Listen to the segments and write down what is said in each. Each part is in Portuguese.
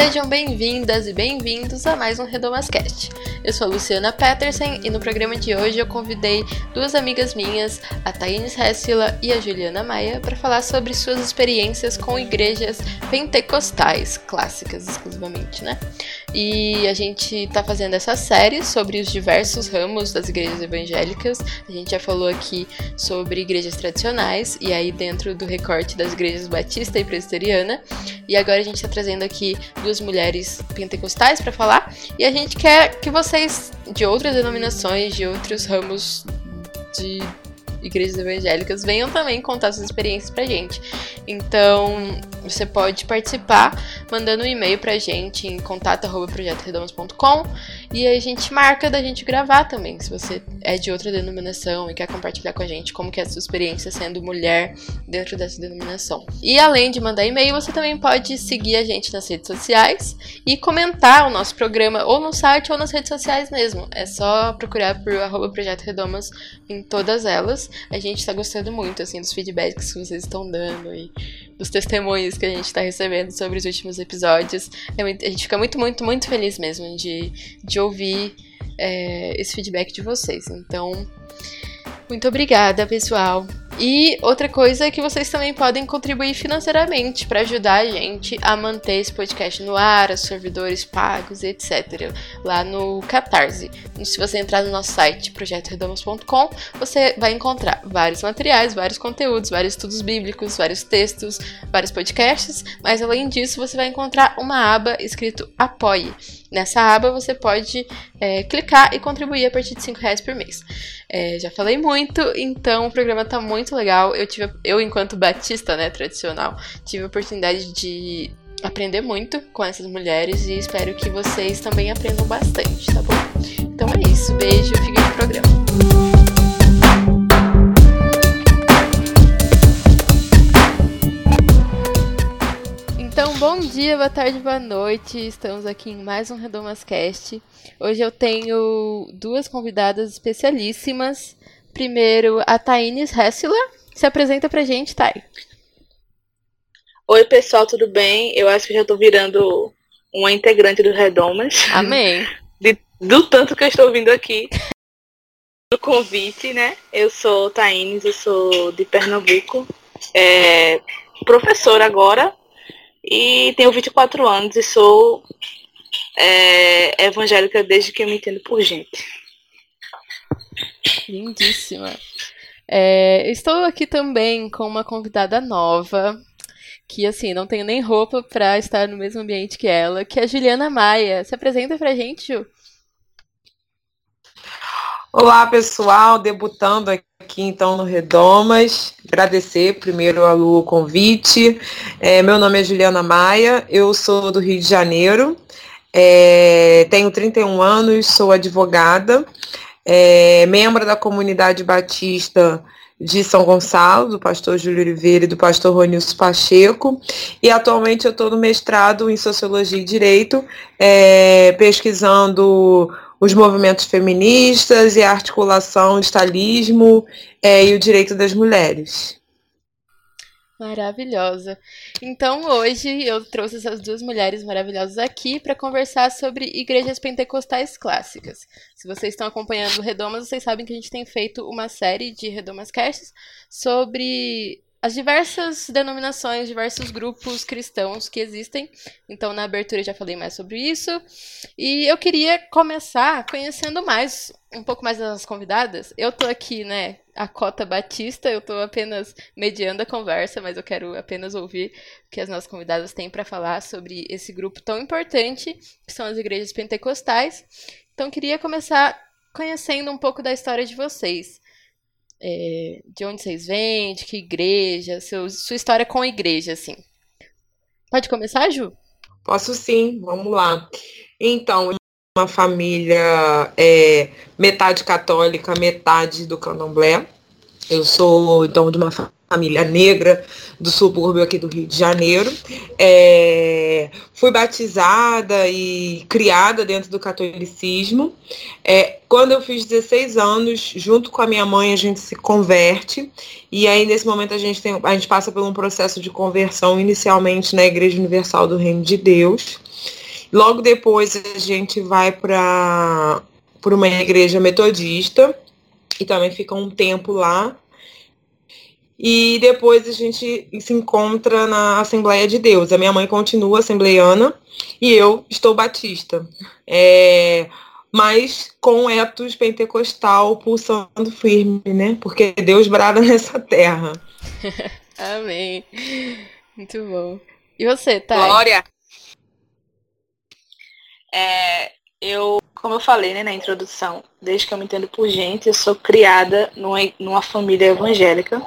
Sejam bem-vindas e bem-vindos a mais um Redomascast. Eu sou a Luciana Peterson e no programa de hoje eu convidei duas amigas minhas, a Thaís Hessila e a Juliana Maia, para falar sobre suas experiências com igrejas pentecostais, clássicas exclusivamente, né? E a gente está fazendo essa série sobre os diversos ramos das igrejas evangélicas. A gente já falou aqui sobre igrejas tradicionais, e aí dentro do recorte das igrejas batista e presbiteriana. E agora a gente está trazendo aqui duas mulheres pentecostais para falar. E a gente quer que vocês, de outras denominações, de outros ramos de igrejas evangélicas, venham também contar suas experiências pra gente. Então, você pode participar mandando um e-mail pra gente em contato@projetoredomas.com e a gente marca da gente gravar também, se você é de outra denominação e quer compartilhar com a gente como que é a sua experiência sendo mulher dentro dessa denominação. E além de mandar e-mail, você também pode seguir a gente nas redes sociais e comentar o nosso programa ou no site ou nas redes sociais mesmo. É só procurar por arroba Projeto Redomas em todas elas. A gente tá gostando muito, assim, dos feedbacks que vocês estão dando e dos testemunhos que a gente tá recebendo sobre os últimos episódios. É muito, a gente fica muito, muito, muito feliz mesmo de, de ouvir é, esse feedback de vocês. Então, muito obrigada, pessoal. E outra coisa é que vocês também podem contribuir financeiramente para ajudar a gente a manter esse podcast no ar, os servidores pagos, etc. Lá no Catarse. Se você entrar no nosso site projetoredomas.com, você vai encontrar vários materiais, vários conteúdos, vários estudos bíblicos, vários textos, vários podcasts, mas além disso você vai encontrar uma aba escrito Apoie. Nessa aba você pode é, clicar e contribuir a partir de 5 reais por mês. É, já falei muito, então o programa está muito legal. Eu tive, eu enquanto batista, né, tradicional, tive a oportunidade de aprender muito com essas mulheres e espero que vocês também aprendam bastante, tá bom? Então é isso, beijo, fiquem no programa. Bom dia, boa tarde, boa noite. Estamos aqui em mais um Redomascast. Hoje eu tenho duas convidadas especialíssimas. Primeiro, a Thaines Hessler. Se apresenta pra gente, Thay. Oi, pessoal, tudo bem? Eu acho que já tô virando uma integrante do Redomas. Amém. De, do tanto que eu estou vindo aqui. Do convite, né? Eu sou Thaines, eu sou de Pernambuco. É, professora agora, e tenho 24 anos e sou é, evangélica desde que eu me entendo por gente. Lindíssima. É, estou aqui também com uma convidada nova, que assim, não tenho nem roupa para estar no mesmo ambiente que ela, que é a Juliana Maia. Se apresenta pra gente, Ju. Olá, pessoal, debutando aqui então no Redomas. Agradecer primeiro ao convite. É, meu nome é Juliana Maia, eu sou do Rio de Janeiro, é, tenho 31 anos, sou advogada, é, membro da comunidade batista de São Gonçalo, do pastor Júlio Oliveira e do pastor Ronilson Pacheco, e atualmente eu estou no mestrado em Sociologia e Direito, é, pesquisando os movimentos feministas e a articulação estalismo é, e o direito das mulheres. Maravilhosa. Então hoje eu trouxe essas duas mulheres maravilhosas aqui para conversar sobre igrejas pentecostais clássicas. Se vocês estão acompanhando o Redomas, vocês sabem que a gente tem feito uma série de Redomas Casts sobre as diversas denominações, diversos grupos cristãos que existem. Então, na abertura já falei mais sobre isso. E eu queria começar conhecendo mais, um pouco mais das convidadas. Eu tô aqui, né, a Cota Batista, eu tô apenas mediando a conversa, mas eu quero apenas ouvir o que as nossas convidadas têm para falar sobre esse grupo tão importante, que são as igrejas pentecostais. Então, queria começar conhecendo um pouco da história de vocês é, de onde vocês vêm, de que igreja, seu, sua história com a igreja, assim. Pode começar, Ju? Posso sim, vamos lá. Então, uma família é, metade católica, metade do candomblé. Eu sou, então, de uma família negra do subúrbio aqui do Rio de Janeiro. É, fui batizada e criada dentro do catolicismo. É, quando eu fiz 16 anos, junto com a minha mãe, a gente se converte. E aí, nesse momento, a gente, tem, a gente passa por um processo de conversão, inicialmente na Igreja Universal do Reino de Deus. Logo depois, a gente vai para uma igreja metodista e também fica um tempo lá. E depois a gente se encontra na Assembleia de Deus. A minha mãe continua assembleiana e eu estou batista. É, mas com etos pentecostal pulsando firme, né? Porque Deus brada nessa terra. Amém. Muito bom. E você, Thay? Glória! É, eu, como eu falei né, na introdução, desde que eu me entendo por gente, eu sou criada numa, numa família evangélica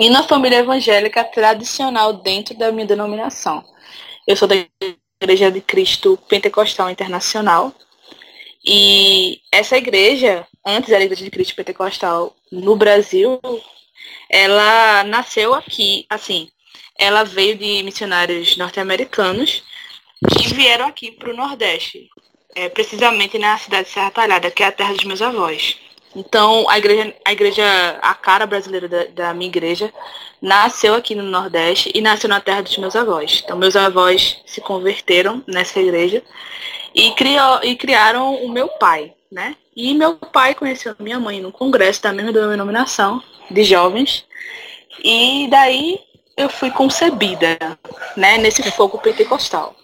e na família evangélica tradicional dentro da minha denominação. Eu sou da Igreja de Cristo Pentecostal Internacional. E essa igreja, antes era a Igreja de Cristo Pentecostal no Brasil, ela nasceu aqui, assim, ela veio de missionários norte-americanos que vieram aqui para o Nordeste, é, precisamente na cidade de Serra Talhada, que é a terra dos meus avós. Então, a igreja, a igreja, a cara brasileira da, da, minha igreja, nasceu aqui no Nordeste e nasceu na terra dos meus avós. Então, meus avós se converteram nessa igreja e, criou, e criaram o meu pai, né? E meu pai conheceu minha mãe no congresso da mesma denominação de jovens. E daí eu fui concebida, né, nesse fogo pentecostal.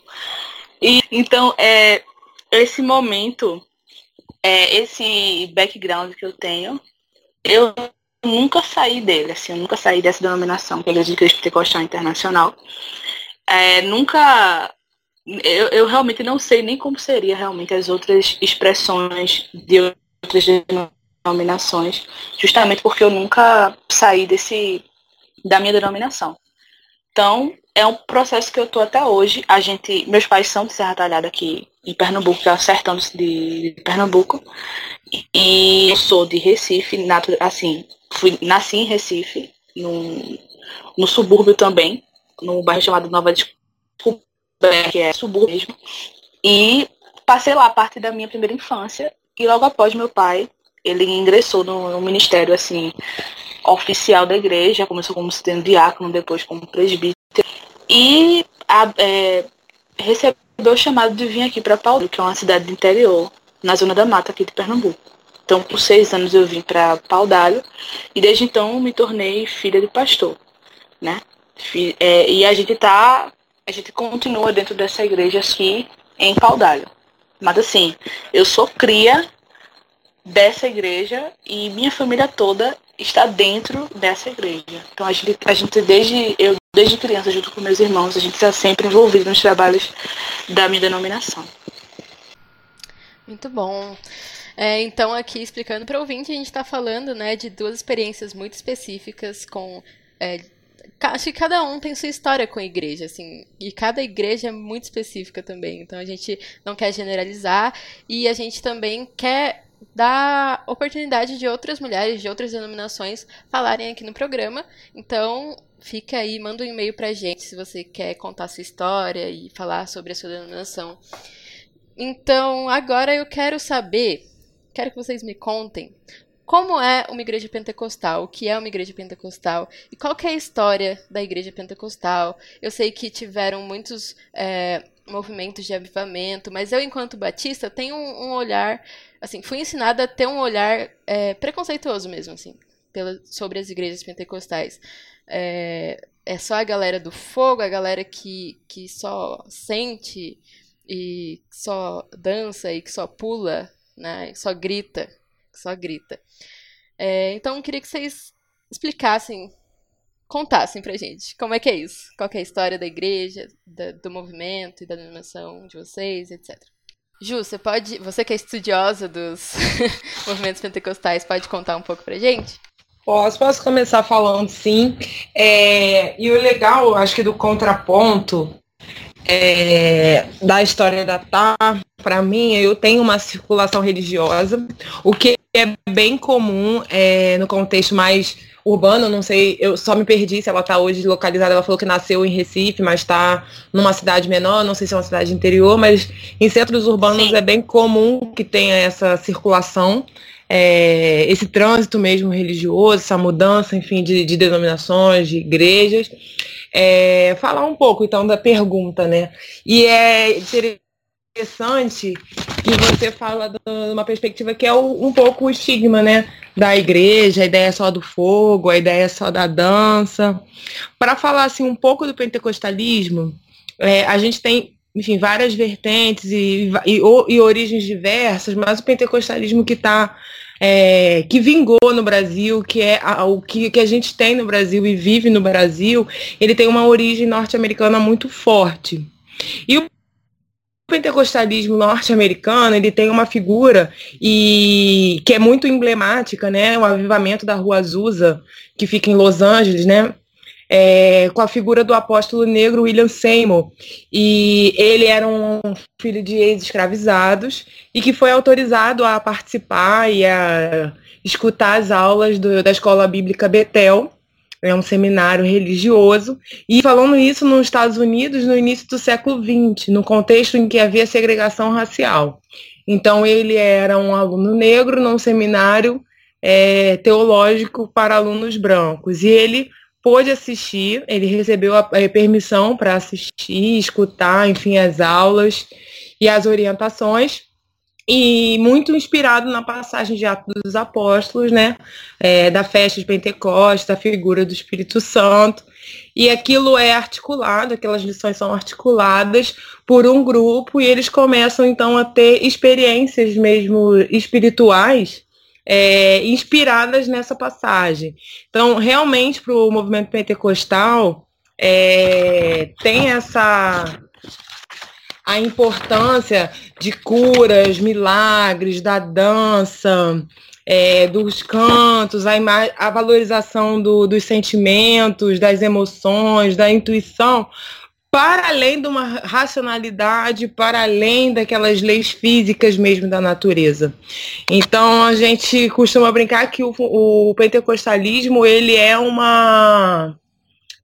E então, é, esse momento é, esse background que eu tenho, eu nunca saí dele, assim, eu nunca saí dessa denominação, que é a de Cristo Pentecostal Internacional. É, nunca. Eu, eu realmente não sei nem como seria realmente as outras expressões de outras denominações, justamente porque eu nunca saí desse da minha denominação. Então, é um processo que eu tô até hoje. A gente, meus pais são de Serra Talhada aqui em Pernambuco, que é o sertão de, Pernambuco. E eu sou de Recife, assim, fui, nasci em Recife, no, no subúrbio também, no bairro chamado Nova Descoberta, que é subúrbio mesmo. E passei lá parte da minha primeira infância. E logo após meu pai, ele ingressou no, no ministério, assim, oficial da igreja, começou como sendo diácono, depois como presbítero. E a, é, recebeu o chamado de vir aqui para Paulo, que é uma cidade do interior, na zona da mata aqui de Pernambuco. Então, por seis anos eu vim para Paudalho e desde então me tornei filha de pastor, né? É, e a gente tá, a gente continua dentro dessa igreja aqui em Paudalho. Mas assim, eu sou cria dessa igreja e minha família toda está dentro dessa igreja. Então a gente, a gente desde eu desde criança junto com meus irmãos, a gente está sempre envolvido nos trabalhos da minha denominação. Muito bom. É, então aqui explicando para o ouvinte, a gente está falando né, de duas experiências muito específicas com é, acho que cada um tem sua história com a igreja, assim, e cada igreja é muito específica também. Então a gente não quer generalizar e a gente também quer dar oportunidade de outras mulheres de outras denominações falarem aqui no programa. Então, fica aí, manda um e-mail pra gente se você quer contar sua história e falar sobre a sua denominação. Então, agora eu quero saber, quero que vocês me contem como é uma igreja pentecostal, o que é uma igreja pentecostal e qual é a história da igreja pentecostal. Eu sei que tiveram muitos é, movimentos de avivamento, mas eu, enquanto batista, tenho um, um olhar, assim, fui ensinada a ter um olhar é, preconceituoso mesmo, assim, pela, sobre as igrejas pentecostais. É, é só a galera do fogo, a galera que, que só sente e só dança e que só pula, né? Só grita, só grita. É, então, eu queria que vocês explicassem, contassem pra gente como é que é isso. Qual é a história da igreja, da, do movimento e da animação de vocês, etc. Ju, você pode, você que é estudiosa dos movimentos pentecostais, pode contar um pouco pra gente? Posso, posso começar falando sim. É, e o legal, acho que do contraponto é, da história da Tá, para mim, eu tenho uma circulação religiosa, o que é bem comum é, no contexto mais urbana, não sei, eu só me perdi se ela está hoje localizada, ela falou que nasceu em Recife, mas está numa cidade menor, não sei se é uma cidade interior, mas em centros urbanos Sim. é bem comum que tenha essa circulação, é, esse trânsito mesmo religioso, essa mudança, enfim, de, de denominações, de igrejas. É, falar um pouco então da pergunta, né? E é interessante que você fala de uma perspectiva que é um pouco o estigma, né? Da igreja, a ideia só do fogo, a ideia só da dança. Para falar assim um pouco do pentecostalismo, é, a gente tem enfim, várias vertentes e, e, e, origens diversas, mas o pentecostalismo que está é, que vingou no Brasil, que é a, o que, que a gente tem no Brasil e vive no Brasil, ele tem uma origem norte-americana muito forte. E o pentecostalismo norte-americano ele tem uma figura e que é muito emblemática, né? O avivamento da Rua Azusa, que fica em Los Angeles, né? É, com a figura do apóstolo negro William Seymour. E ele era um filho de ex-escravizados e que foi autorizado a participar e a escutar as aulas do, da escola bíblica Betel é um seminário religioso, e falando isso nos Estados Unidos no início do século XX, no contexto em que havia segregação racial. Então ele era um aluno negro num seminário é, teológico para alunos brancos, e ele pôde assistir, ele recebeu a, a permissão para assistir, escutar, enfim, as aulas e as orientações, e muito inspirado na passagem de Atos dos Apóstolos, né, é, da festa de Pentecostes, da figura do Espírito Santo, e aquilo é articulado, aquelas lições são articuladas por um grupo e eles começam então a ter experiências mesmo espirituais é, inspiradas nessa passagem. Então, realmente, para o movimento pentecostal, é, tem essa a importância de curas, milagres, da dança, é, dos cantos, a, a valorização do, dos sentimentos, das emoções, da intuição, para além de uma racionalidade, para além daquelas leis físicas mesmo da natureza. Então a gente costuma brincar que o, o pentecostalismo ele é uma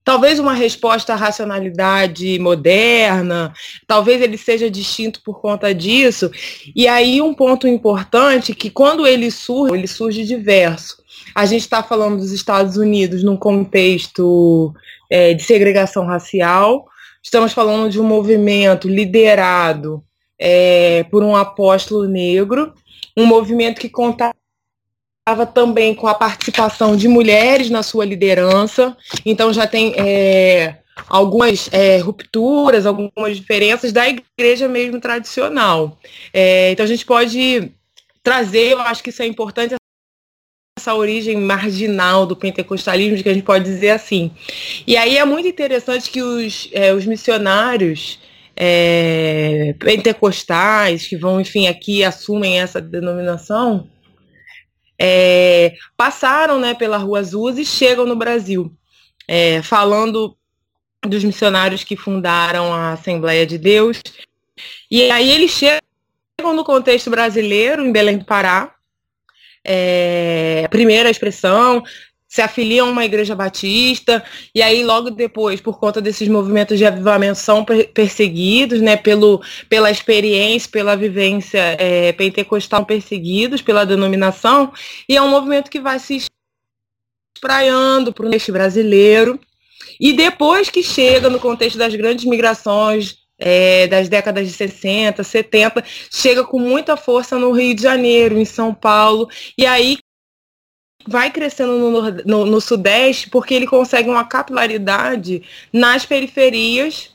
talvez uma resposta à racionalidade moderna, talvez ele seja distinto por conta disso. E aí um ponto importante que quando ele surge, ele surge diverso. A gente está falando dos Estados Unidos num contexto é, de segregação racial. Estamos falando de um movimento liderado é, por um apóstolo negro, um movimento que contava também com a participação de mulheres na sua liderança, então já tem é, algumas é, rupturas, algumas diferenças da igreja mesmo tradicional. É, então a gente pode trazer, eu acho que isso é importante, essa origem marginal do pentecostalismo, que a gente pode dizer assim. E aí é muito interessante que os, é, os missionários é, pentecostais, que vão, enfim, aqui assumem essa denominação, é, passaram né, pela Rua Azul e chegam no Brasil, é, falando dos missionários que fundaram a Assembleia de Deus. E aí eles chegam no contexto brasileiro, em Belém do Pará. É, primeira expressão, se afiliam a uma igreja batista, e aí logo depois, por conta desses movimentos de avivamento, são perseguidos, né, pelo, pela experiência, pela vivência é, pentecostal, perseguidos pela denominação, e é um movimento que vai se espraiando para o neste brasileiro, e depois que chega no contexto das grandes migrações é, das décadas de 60, 70, chega com muita força no Rio de Janeiro, em São Paulo, e aí vai crescendo no, no, no, Sudeste porque ele consegue uma capilaridade nas periferias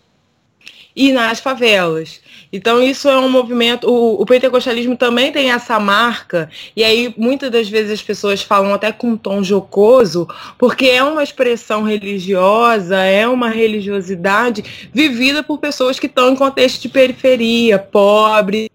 e nas favelas. Então isso é um movimento, o, o, pentecostalismo também tem essa marca, e aí muitas das vezes as pessoas falam até com um tom jocoso, porque é uma expressão religiosa, é uma religiosidade vivida por pessoas que estão em contexto de periferia, pobres,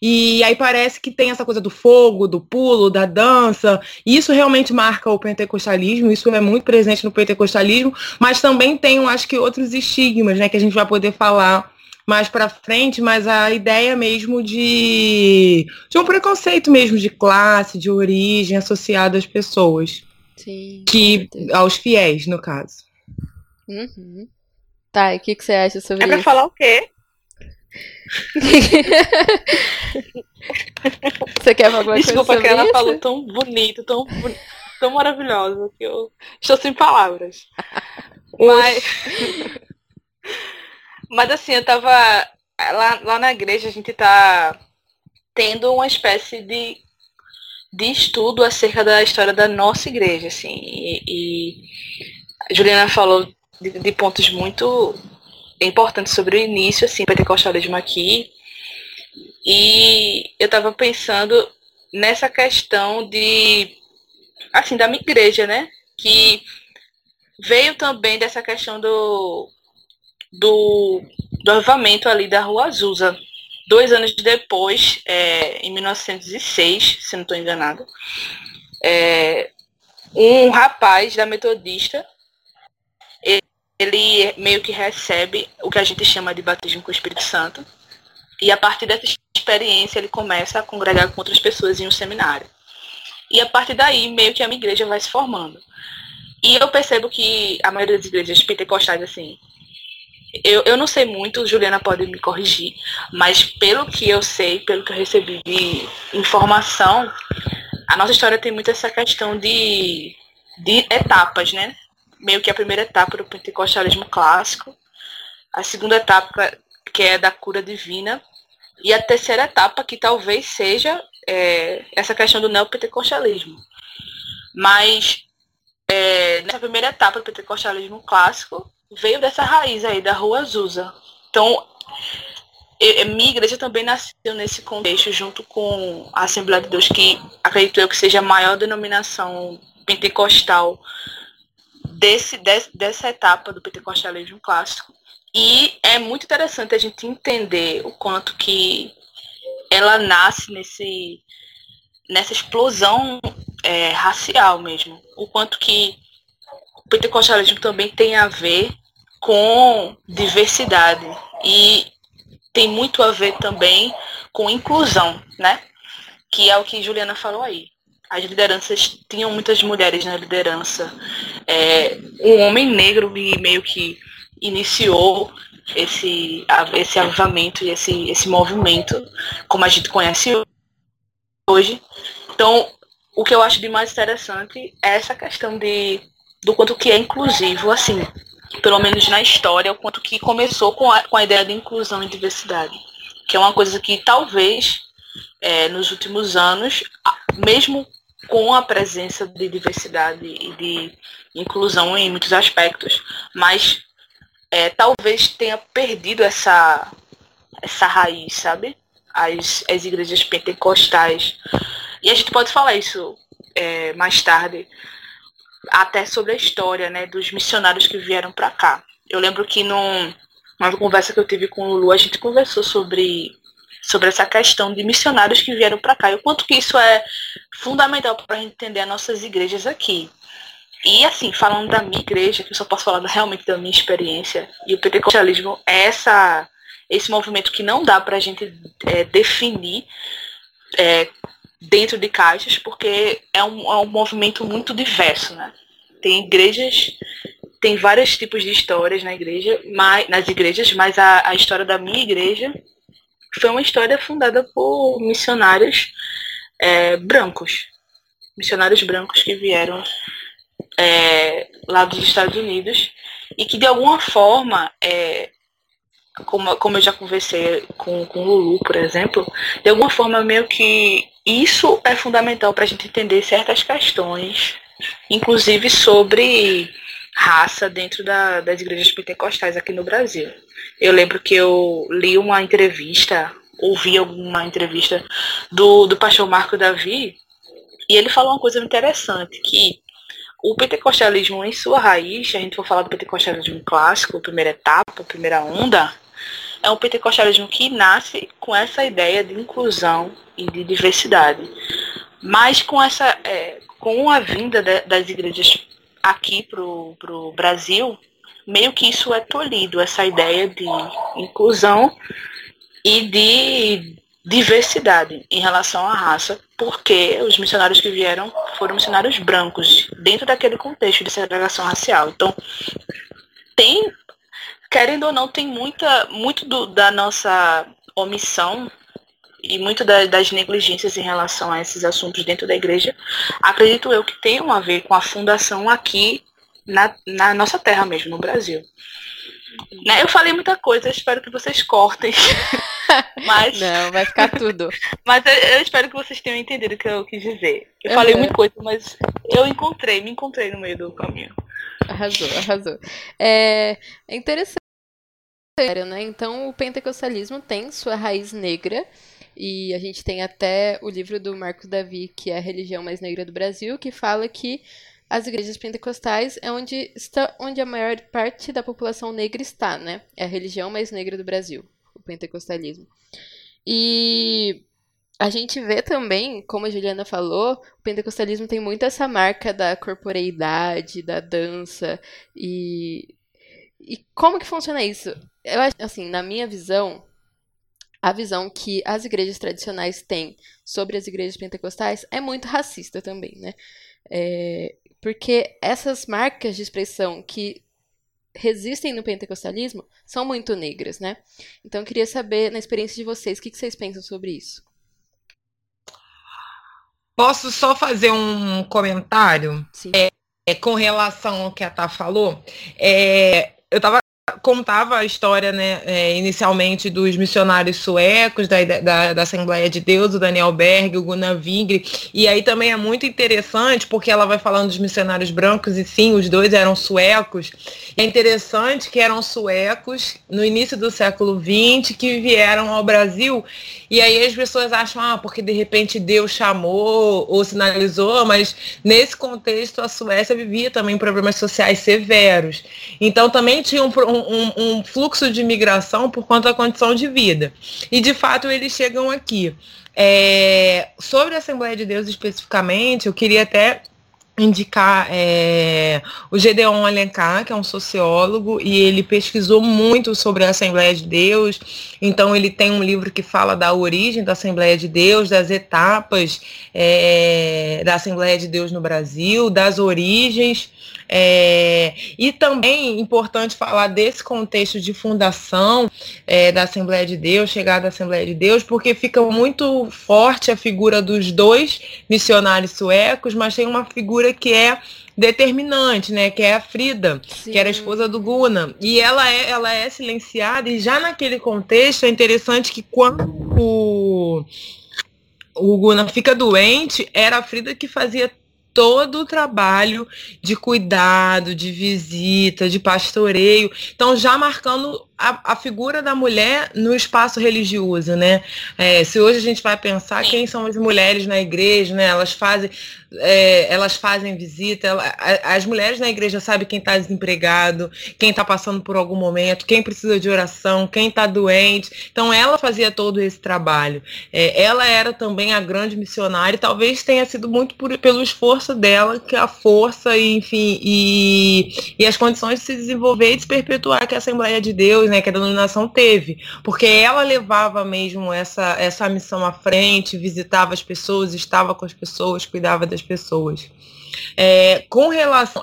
e aí parece que tem essa coisa do fogo, do pulo, da dança. E isso realmente marca o pentecostalismo, isso é muito presente no pentecostalismo, mas também tem, acho que, outros estigmas, né, que a gente vai poder falar mais para frente, mas a ideia mesmo de, de um preconceito mesmo de classe, de origem associado às pessoas. Sim. Que aos fiéis, no caso. Uhum. Tá, e o que, que você acha sobre É pra isso? falar o quê? você quer falar alguma Desculpa coisa que sobre ela isso? falou tão bonito, tão, tão maravilhosa que eu estou sem palavras. Mas, mas assim, eu tava lá, lá na igreja a gente tá tendo uma espécie de, de estudo acerca da história da nossa igreja, assim. E, e Juliana falou de, de pontos muito importantes sobre o início, assim, pentecostalismo aqui. E eu tava pensando nessa questão de assim, da minha igreja, né? Que veio também dessa questão do do, do avivamento ali da Rua Azusa. Dois anos depois, é, em 1906, se não estou enganado, é, um rapaz da Metodista, ele, ele meio que recebe o que a gente chama de batismo com o Espírito Santo. E a partir dessa experiência, ele começa a congregar com outras pessoas em um seminário. E a partir daí, meio que a minha igreja vai se formando. E eu percebo que a maioria das igrejas pentecostais, assim, eu, eu não sei muito, Juliana pode me corrigir, mas pelo que eu sei, pelo que eu recebi de informação, a nossa história tem muito essa questão de, de etapas, né? Meio que a primeira etapa do pentecostalismo clássico, a segunda etapa, que é da cura divina, e a terceira etapa, que talvez seja é, essa questão do neopentecostalismo. Mas é, nessa primeira etapa do pentecostalismo clássico, veio dessa raiz aí da Rua Azusa. Então, minha igreja também nasceu nesse contexto, junto com a Assembleia de Deus, que acredito eu que seja a maior denominação pentecostal desse, desse, dessa etapa do pentecostalismo clássico. E é muito interessante a gente entender o quanto que ela nasce nesse, nessa explosão é, racial mesmo. O quanto que o pentecostalismo também tem a ver com diversidade e tem muito a ver também com inclusão, né? Que é o que Juliana falou aí. As lideranças tinham muitas mulheres na liderança. É, um homem negro e meio que iniciou esse, esse avivamento e esse, esse movimento, como a gente conhece hoje. Então, o que eu acho de mais interessante é essa questão de, do quanto que é inclusivo, assim, pelo menos na história, o quanto que começou com a, com a ideia de inclusão e diversidade. Que é uma coisa que talvez é, nos últimos anos, mesmo com a presença de diversidade e de inclusão em muitos aspectos, mas é, talvez tenha perdido essa, essa raiz, sabe? As, as igrejas pentecostais. E a gente pode falar isso é, mais tarde, até sobre a história né, dos missionários que vieram para cá. Eu lembro que num, numa conversa que eu tive com o Lulu, a gente conversou sobre, sobre essa questão de missionários que vieram para cá e o quanto que isso é fundamental para a gente entender as nossas igrejas aqui. E assim, falando da minha igreja, que eu só posso falar realmente da minha experiência, e o pentecostalismo é essa, esse movimento que não dá para a gente é, definir é, dentro de caixas, porque é um, é um movimento muito diverso, né? Tem igrejas, tem vários tipos de histórias na igreja, mas, nas igrejas, mas a, a história da minha igreja foi uma história fundada por missionários é, brancos. Missionários brancos que vieram é, lá dos Estados Unidos e que de alguma forma, é, como, como eu já conversei com, com o Lulu, por exemplo, de alguma forma meio que isso é fundamental para a gente entender certas questões, inclusive sobre raça dentro da, das igrejas pentecostais aqui no Brasil. Eu lembro que eu li uma entrevista, ouvi alguma entrevista do, do pastor Marco Davi, e ele falou uma coisa interessante, que o pentecostalismo em sua raiz, a gente for falar do pentecostalismo clássico, primeira etapa, primeira onda, é um pentecostalismo que nasce com essa ideia de inclusão e de diversidade. Mas com essa, é, com a vinda de, das igrejas aqui para o Brasil, meio que isso é tolhido, essa ideia de inclusão e de diversidade em relação à raça, porque os missionários que vieram foram missionários brancos, dentro daquele contexto de segregação racial. Então, tem, querendo ou não, tem muita, muito do, da nossa omissão e muito da, das negligências em relação a esses assuntos dentro da igreja, acredito eu que tenham a ver com a fundação aqui na, na nossa terra mesmo, no Brasil. Né? Eu falei muita coisa, espero que vocês cortem. Mas... Não, vai ficar tudo. mas eu, eu, espero que vocês tenham entendido o que eu quis dizer. Eu uhum. falei muita coisa, mas eu encontrei, me encontrei no meio do caminho. Arrasou, arrasou. É, é interessante, né? Então, o pentecostalismo tem sua raiz negra. E a gente tem até o livro do Marcos Davi, que é a religião mais negra do Brasil, que fala que as igrejas pentecostais é onde está onde a maior parte da população negra está, né? É a religião mais negra do Brasil, o pentecostalismo. E a gente vê também, como a Juliana falou, o pentecostalismo tem muito essa marca da corporeidade, da dança e e como que funciona isso? Eu acho assim, na minha visão, a visão que as igrejas tradicionais têm sobre as igrejas pentecostais é muito racista também, né? É, porque essas marcas de expressão que resistem no pentecostalismo são muito negras, né? Então eu queria saber, na experiência de vocês, o que vocês pensam sobre isso? Posso só fazer um comentário é, é, com relação ao que a Tá falou? É, eu estava contava a história, né, é, inicialmente dos missionários suecos da, da, da, Assembleia de Deus, o Daniel Berg, o Gunnar Vingre, e aí também é muito interessante porque ela vai falando dos missionários brancos e sim, os dois eram suecos. É interessante que eram suecos no início do século XX que vieram ao Brasil e aí as pessoas acham, ah, porque de repente Deus chamou ou sinalizou, mas nesse contexto a Suécia vivia também problemas sociais severos. Então também tinha um, um um, fluxo de migração por conta da condição de vida. E de fato eles chegam aqui. É, sobre a Assembleia de Deus especificamente, eu queria até indicar é, o Gedeon Alencar, que é um sociólogo, e ele pesquisou muito sobre a Assembleia de Deus. Então ele tem um livro que fala da origem da Assembleia de Deus, das etapas é, da Assembleia de Deus no Brasil, das origens é, e também importante falar desse contexto de fundação é, da Assembleia de Deus, chegada da Assembleia de Deus, porque fica muito forte a figura dos dois missionários suecos, mas tem uma figura que é determinante, né, que é a Frida, Sim. que era a esposa do Guna. E ela é, ela é silenciada e já naquele contexto é interessante que quando o, o Guna fica doente, era a Frida que fazia todo o trabalho de cuidado, de visita, de pastoreio. Então, já marcando a, a figura da mulher no espaço religioso, né? É, se hoje a gente vai pensar quem são as mulheres na igreja, né? Elas fazem, é, elas fazem visita, ela, as mulheres na igreja sabem quem está desempregado, quem está passando por algum momento, quem precisa de oração, quem está doente. Então ela fazia todo esse trabalho. É, ela era também a grande missionária, e talvez tenha sido muito por, pelo esforço dela que a força, enfim, e, e as condições de se desenvolver e de se perpetuar que a Assembleia de Deus né, que a denominação teve, porque ela levava mesmo essa, essa missão à frente, visitava as pessoas, estava com as pessoas, cuidava das pessoas. É, com relação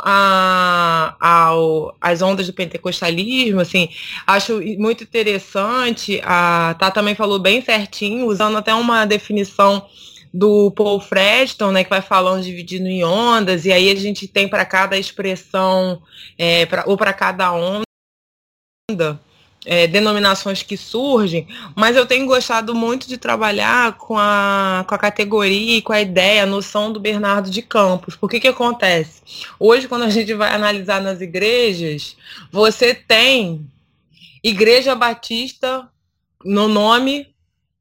às ondas do pentecostalismo, assim, acho muito interessante, a Tá também falou bem certinho, usando até uma definição do Paul Freston, né, que vai falando dividindo em ondas, e aí a gente tem para cada expressão, é, pra, ou para cada onda, é, denominações que surgem, mas eu tenho gostado muito de trabalhar com a, com a categoria e com a ideia, a noção do Bernardo de Campos. Por que que acontece? Hoje, quando a gente vai analisar nas igrejas, você tem Igreja Batista no nome,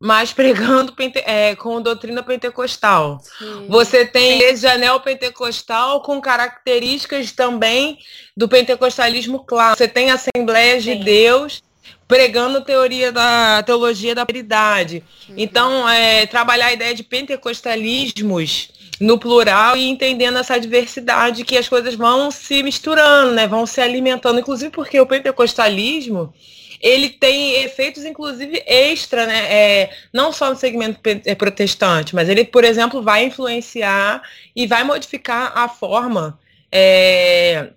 mas pregando é, com doutrina pentecostal. Sim. Você tem igreja neopentecostal com características também do pentecostalismo clássico. Você tem Assembleias de Deus pregando teoria da teologia da prosperidade. Uhum. Então, é, trabalhar a ideia de pentecostalismos no plural e entendendo essa diversidade que as coisas vão se misturando, né? Vão se alimentando, inclusive porque o pentecostalismo ele tem efeitos, inclusive, extra, né? É, não só no segmento é, protestante, mas ele, por exemplo, vai influenciar e vai modificar a forma, é,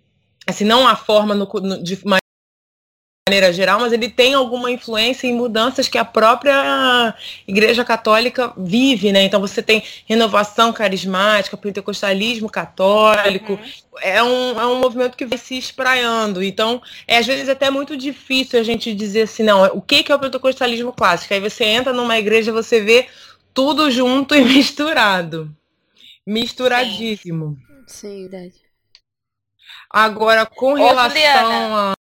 assim, não a forma no, no, de maneira geral, mas ele tem alguma influência em mudanças que a própria Igreja Católica vive, né? Então você tem renovação carismática, pentecostalismo católico, uhum. é, um, é um movimento que vai se espraiando. Então, é às vezes até muito difícil a gente dizer assim, não, o que, que é o pentecostalismo clássico? Aí você entra numa igreja, você vê tudo junto e misturado. Misturadíssimo. Sim, verdade. Agora, com relação a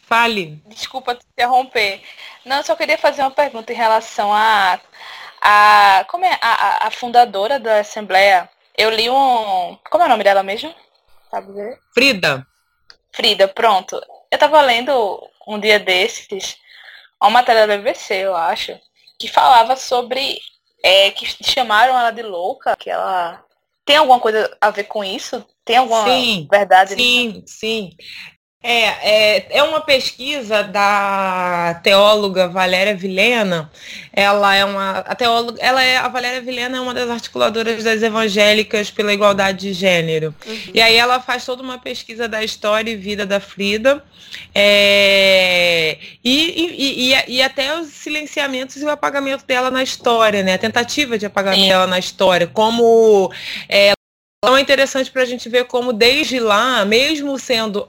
Fale. Desculpa te interromper. Não, eu só queria fazer uma pergunta em relação a, a como é a, a fundadora da Assembleia. Eu li um. Como é o nome dela mesmo? Sabe? Frida. Frida, pronto. Eu tava lendo um dia desses uma matéria da BBC, eu acho, que falava sobre é, que chamaram ela de louca, que ela tem alguma coisa a ver com isso? Tem alguma sim, verdade? Sim, nisso? sim. É, é, é uma pesquisa da teóloga Valéria Vilena. Ela é uma a teóloga, ela é a Valéria Vilena é uma das articuladoras das evangélicas pela igualdade de gênero. Uhum. E aí ela faz toda uma pesquisa da história e vida da Frida. É, e, e, e, e, até os silenciamentos e o apagamento dela na história, né? A tentativa de apagamento Sim. dela na história, como é, então é interessante para a gente ver como desde lá, mesmo sendo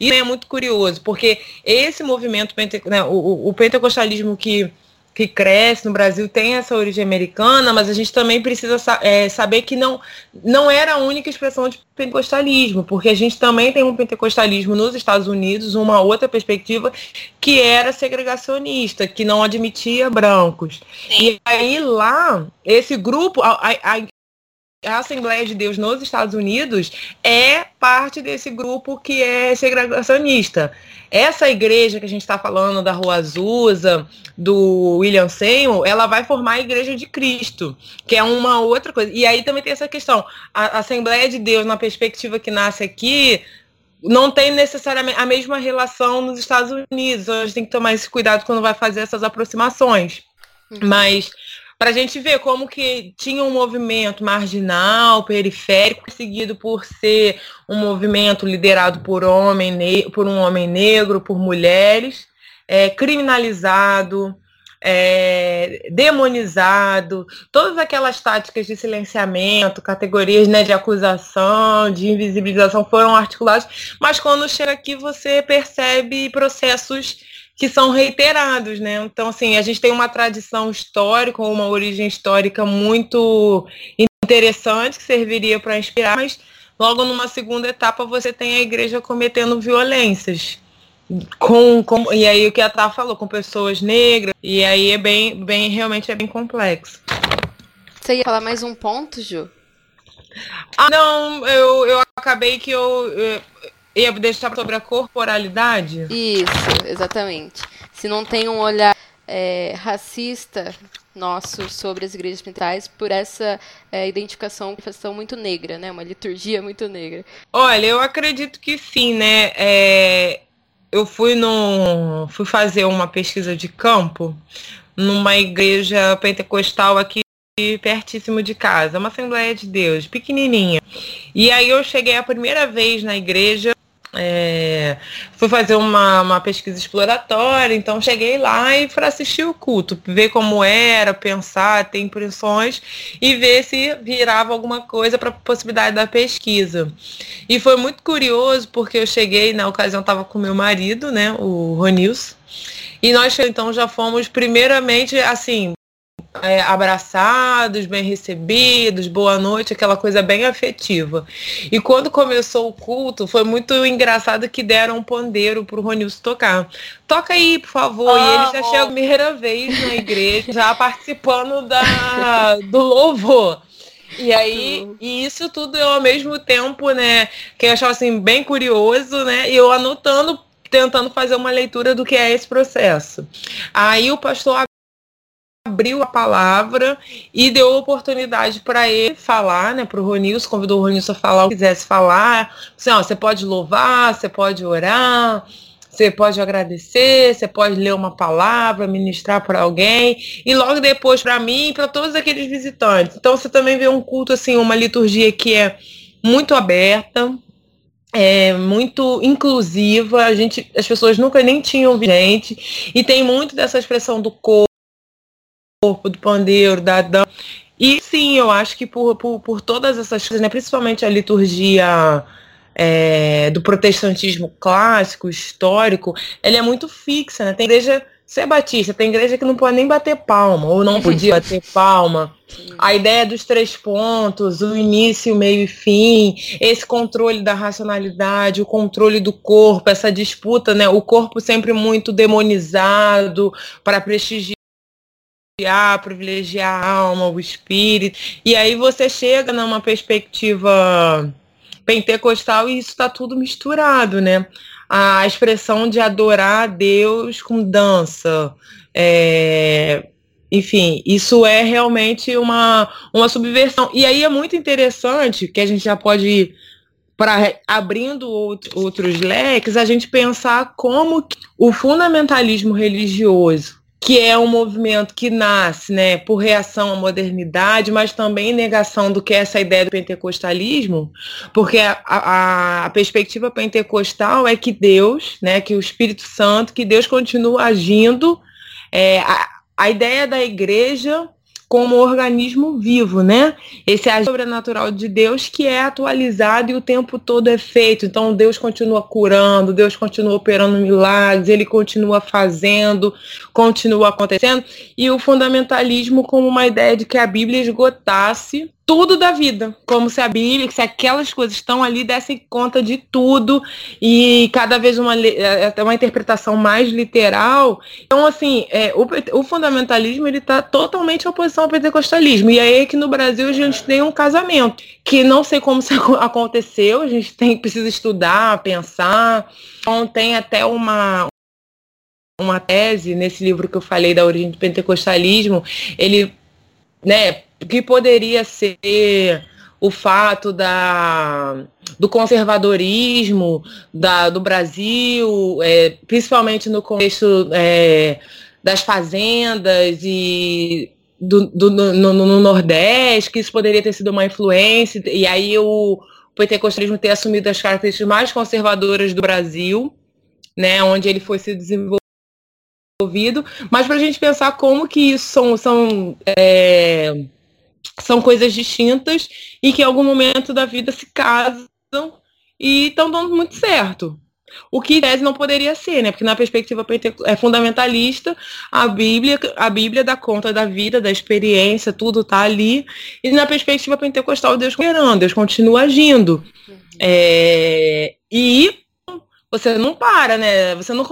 isso é muito curioso, porque esse movimento, né, o, o pentecostalismo que, que cresce no Brasil tem essa origem americana, mas a gente também precisa é, saber que não, não era a única expressão de pentecostalismo, porque a gente também tem um pentecostalismo nos Estados Unidos, uma outra perspectiva, que era segregacionista, que não admitia brancos. Sim. E aí lá, esse grupo, a, a, a Assembleia de Deus nos Estados Unidos é parte desse grupo que é segregacionista. Essa igreja que a gente está falando da Rua Azusa, do William Seymour, ela vai formar a Igreja de Cristo, que é uma outra coisa. E aí também tem essa questão. A Assembleia de Deus, na perspectiva que nasce aqui, não tem necessariamente a mesma relação nos Estados Unidos. Então a gente tem que tomar esse cuidado quando vai fazer essas aproximações. Uhum. Mas para a gente ver como que tinha um movimento marginal, periférico, seguido por ser um movimento liderado por, homem, por um homem negro, por mulheres, é, criminalizado, é, demonizado, todas aquelas táticas de silenciamento, categorias né, de acusação, de invisibilização foram articuladas, mas quando chega aqui você percebe processos que são reiterados, né? Então, assim, a gente tem uma tradição histórica, uma origem histórica muito interessante que serviria para inspirar, mas logo numa segunda etapa você tem a igreja cometendo violências. Com, com, e aí o que a Tá falou, com pessoas negras, e aí é bem, bem, realmente é bem complexo. Você ia falar mais um ponto, Ju? Ah, não, eu, eu acabei que eu, eu Ia deixar sobre a corporalidade? Isso, exatamente. Se não tem um olhar é, racista nosso sobre as igrejas pentecostais por essa é, identificação, manifestação muito negra, né? Uma liturgia muito negra. Olha, eu acredito que sim, né? É, eu fui no, fui fazer uma pesquisa de campo numa igreja pentecostal aqui pertíssimo de casa, uma Assembleia de Deus, pequenininha. E aí eu cheguei a primeira vez na igreja é, fui fazer uma, uma pesquisa exploratória, então cheguei lá e para assistir o culto, ver como era, pensar, ter impressões e ver se virava alguma coisa para a possibilidade da pesquisa. E foi muito curioso porque eu cheguei, na ocasião estava com meu marido, né, o Ronils, e nós então já fomos primeiramente assim é, abraçados, bem recebidos, boa noite, aquela coisa bem afetiva. E quando começou o culto, foi muito engraçado que deram um pandeiro pro Ronilson tocar. Toca aí, por favor. e ele já chegou a primeira vez na igreja, já participando da, do louvor. E aí, e isso tudo eu ao mesmo tempo, né, que eu achava assim bem curioso, né, e eu anotando tentando fazer uma leitura do que é esse processo. Aí o pastor abriu a palavra e deu oportunidade para ele falar, né, para o Ronilson, convidou o Ronilson a falar o que quisesse falar. Assim, ó, você pode louvar, você pode orar, você pode agradecer, você pode ler uma palavra, ministrar para alguém e logo depois para mim e para todos aqueles visitantes. Então você também vê um culto assim, uma liturgia que é muito aberta, é muito inclusiva, a gente, as pessoas nunca nem tinham gente, e tem muito dessa expressão do corpo, do pandeiro, da dança. E sim, eu acho que por, por, por todas essas coisas, né, principalmente a liturgia é, do protestantismo clássico, histórico, ela é muito fixa, né? Tem igreja você é batista, tem igreja que não pode nem bater palma, ou não podia bater palma. A ideia dos três pontos, o início, meio e fim, esse controle da racionalidade, o controle do corpo, essa disputa, né? O corpo sempre muito demonizado para prestigiar privilegiar a alma, o espírito. E aí você chega numa perspectiva pentecostal e isso está tudo misturado, né? a expressão de adorar a Deus com dança. É, enfim, isso é realmente uma, uma subversão. E aí é muito interessante que a gente já pode ir para abrindo outros leques, a gente pensar como o fundamentalismo religioso que é um movimento que nasce né, por reação à modernidade, mas também negação do que é essa ideia do pentecostalismo, porque a, a, a, perspectiva pentecostal é que Deus, né, que o Espírito Santo, que Deus continua agindo. É, a, a ideia da igreja como organismo vivo, né? Esse agir sobrenatural de Deus que é atualizado e o tempo todo é feito. Então Deus continua curando, Deus continua operando milagres, ele continua fazendo, continua acontecendo. E o fundamentalismo como uma ideia de que a Bíblia esgotasse tudo da vida, como se a Bíblia, se aquelas coisas estão ali, dessem conta de tudo e cada vez uma, é, é, uma interpretação mais literal. Então, assim, é, o, o fundamentalismo ele está totalmente em oposição ao pentecostalismo. E aí que no Brasil a gente tem um casamento que não sei como aconteceu, a gente tem precisa estudar, pensar. Então tem até uma, uma tese nesse livro que eu falei da origem do pentecostalismo, ele, né, que poderia ser o fato da, do conservadorismo da, do Brasil, é, principalmente no contexto é, das fazendas e do, do no, no, no, Nordeste, que isso poderia ter sido uma influência, e aí o, o pentecostalismo ter assumido as características mais conservadoras do Brasil, né, onde ele foi se desenvolvido, mas para a gente pensar como que isso são, são é, são coisas distintas e que em algum momento da vida se casam e estão dando muito certo. O que tese não poderia ser, né? Porque na perspectiva é fundamentalista, a Bíblia, a Bíblia dá conta da vida, da experiência, tudo está ali. E na perspectiva pentecostal, Deus continua, Deus continua agindo. Uhum. É, e você não para, né? Você não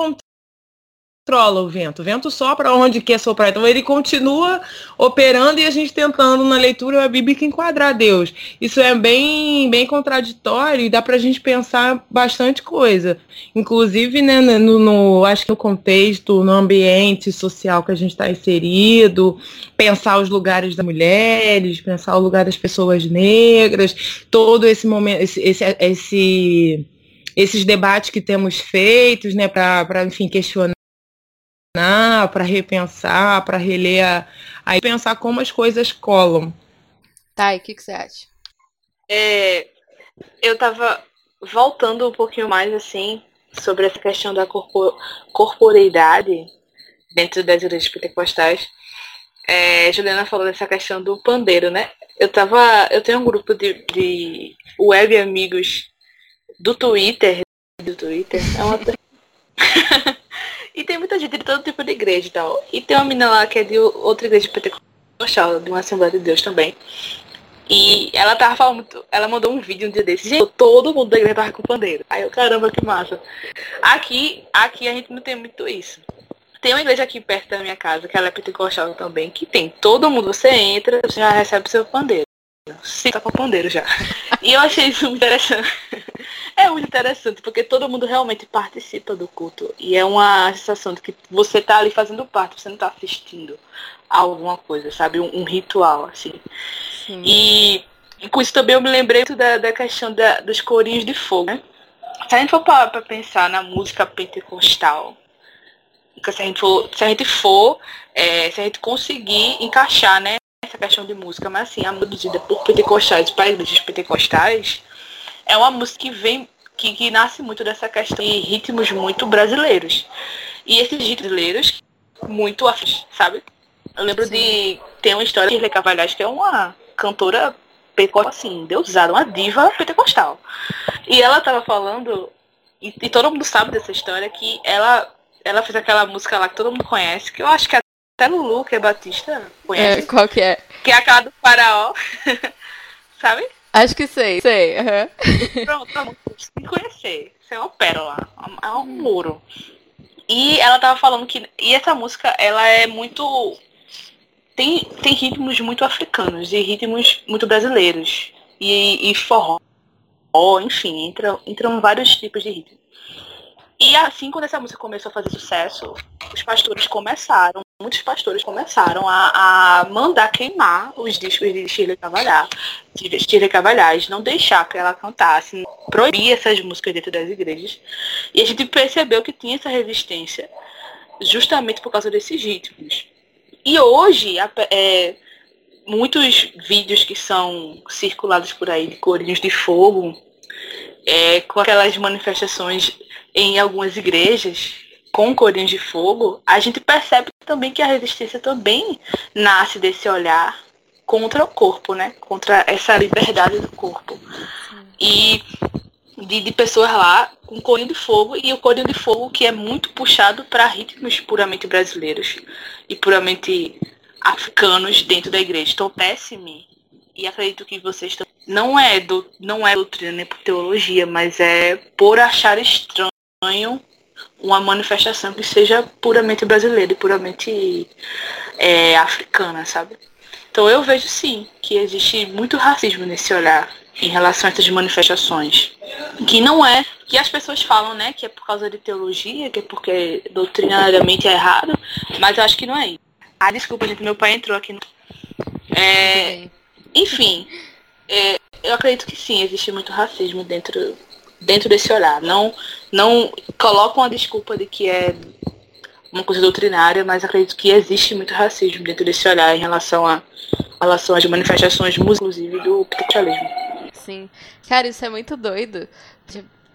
controla o vento. O vento sopra onde quer soprar. Então ele continua operando e a gente tentando na leitura bíblica enquadrar Deus. Isso é bem, bem contraditório e dá para a gente pensar bastante coisa. Inclusive, né, no, no, acho que no contexto, no ambiente social que a gente está inserido, pensar os lugares das mulheres, pensar o lugar das pessoas negras, todo esse momento, esse, esse, esse esses debates que temos feitos, né, para, enfim, questionar para repensar, para reler, a, aí pensar como as coisas colam. Tá, e o que, que você acha? É, eu estava voltando um pouquinho mais assim sobre essa questão da corpor corporeidade dentro das igrejas pentecostais. É, Juliana falou dessa questão do pandeiro, né? Eu tava. Eu tenho um grupo de, de web amigos do Twitter. Do Twitter. É uma. E tem muita gente de todo tipo de igreja e tal. E tem uma menina lá que é de outra igreja pentecostal, de uma Assembleia de Deus também. E ela tava falando muito. Ela mandou um vídeo um dia desses. Gente, todo mundo da igreja tava com pandeiro. Aí eu, caramba, que massa. Aqui, aqui a gente não tem muito isso. Tem uma igreja aqui perto da minha casa, que ela é pentecostal também, que tem todo mundo, você entra, você já recebe seu pandeiro. Sim, tá com pandeiro já. E eu achei isso muito interessante. É muito interessante, porque todo mundo realmente participa do culto. E é uma sensação de que você tá ali fazendo parte, você não tá assistindo a alguma coisa, sabe? Um, um ritual, assim. Sim. E, e, com isso também eu me lembrei da, da questão da, dos corinhos de fogo, né? Se a gente for para pensar na música pentecostal, se a gente for, se a gente, for é, se a gente conseguir encaixar, né, essa questão de música, mas assim, a produzida por pentecostais, para igrejas pentecostais, é uma música que vem, que, que nasce muito dessa questão de ritmos muito brasileiros. E esses ritmos brasileiros, muito afins, sabe? Eu lembro Sim. de. Tem uma história de Shirley Cavalhais, que é uma cantora pentecostal, assim, deusada, uma diva pentecostal. E ela tava falando, e, e, todo mundo sabe dessa história, que ela, ela fez aquela música lá que todo mundo conhece, que eu acho que até Lulu, que é Batista, conhece. É, qual que é? Que é aquela do faraó. sabe? Acho que sei, sei. Uhum. Pronto, pronto. Tem que conhecer. Isso é uma pérola. É um muro. E ela tava falando que. E essa música, ela é muito. Tem, tem ritmos muito africanos e ritmos muito brasileiros. E, e forró, enfim, entram, entram vários tipos de ritmo. E assim, quando essa música começou a fazer sucesso, os pastores começaram, muitos pastores começaram a, a mandar queimar os discos de Shirley Cavalhar, de Shirley Cavalhais, não deixar que ela cantasse, proibir essas músicas dentro das igrejas. E a gente percebeu que tinha essa resistência justamente por causa desses ritmos. E hoje, é, muitos vídeos que são circulados por aí de corinhos de fogo, é, com aquelas manifestações em algumas igrejas com corinhos de fogo, a gente percebe também que a resistência também nasce desse olhar contra o corpo, né? Contra essa liberdade do corpo. E de, de, pessoas lá com corinho de fogo e o corinho de fogo que é muito puxado para ritmos puramente brasileiros e puramente africanos dentro da igreja. Então, péssimo e acredito que vocês não é do não é doutrina nem por teologia, mas é por achar estranho uma manifestação que seja puramente brasileira e puramente é, africana, sabe? Então eu vejo sim que existe muito racismo nesse olhar em relação a essas manifestações. Que não é, que as pessoas falam, né, que é por causa de teologia, que é porque doutrinariamente é errado, mas eu acho que não é isso. Ah, desculpa, gente, meu pai entrou aqui. No... É, enfim, é, eu acredito que sim, existe muito racismo dentro dentro desse olhar. Não, não colocam a desculpa de que é uma coisa doutrinária, mas acredito que existe muito racismo dentro desse olhar em relação a em relação às manifestações, inclusive, do capitalismo. Sim. Cara, isso é muito doido.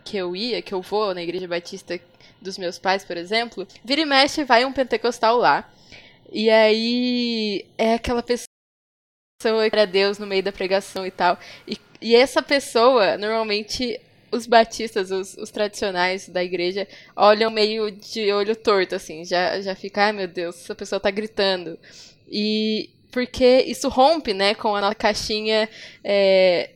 Que eu ia, que eu vou na igreja batista dos meus pais, por exemplo, vira e mexe vai um pentecostal lá. E aí é aquela pessoa que era Deus no meio da pregação e tal. E, e essa pessoa, normalmente, os batistas, os, os, tradicionais da igreja, olham meio de olho torto, assim, já, já fica, ai meu Deus, essa pessoa tá gritando. E porque isso rompe, né, com a nossa caixinha é,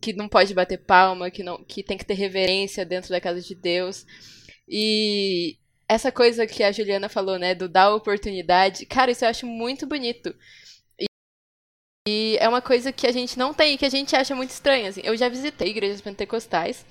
que não pode bater palma, que, não, que tem que ter reverência dentro da casa de Deus. E essa coisa que a Juliana falou, né, do dar oportunidade, cara, isso eu acho muito bonito. E é uma coisa que a gente não tem, que a gente acha muito estranha. Assim. Eu já visitei igrejas pentecostais.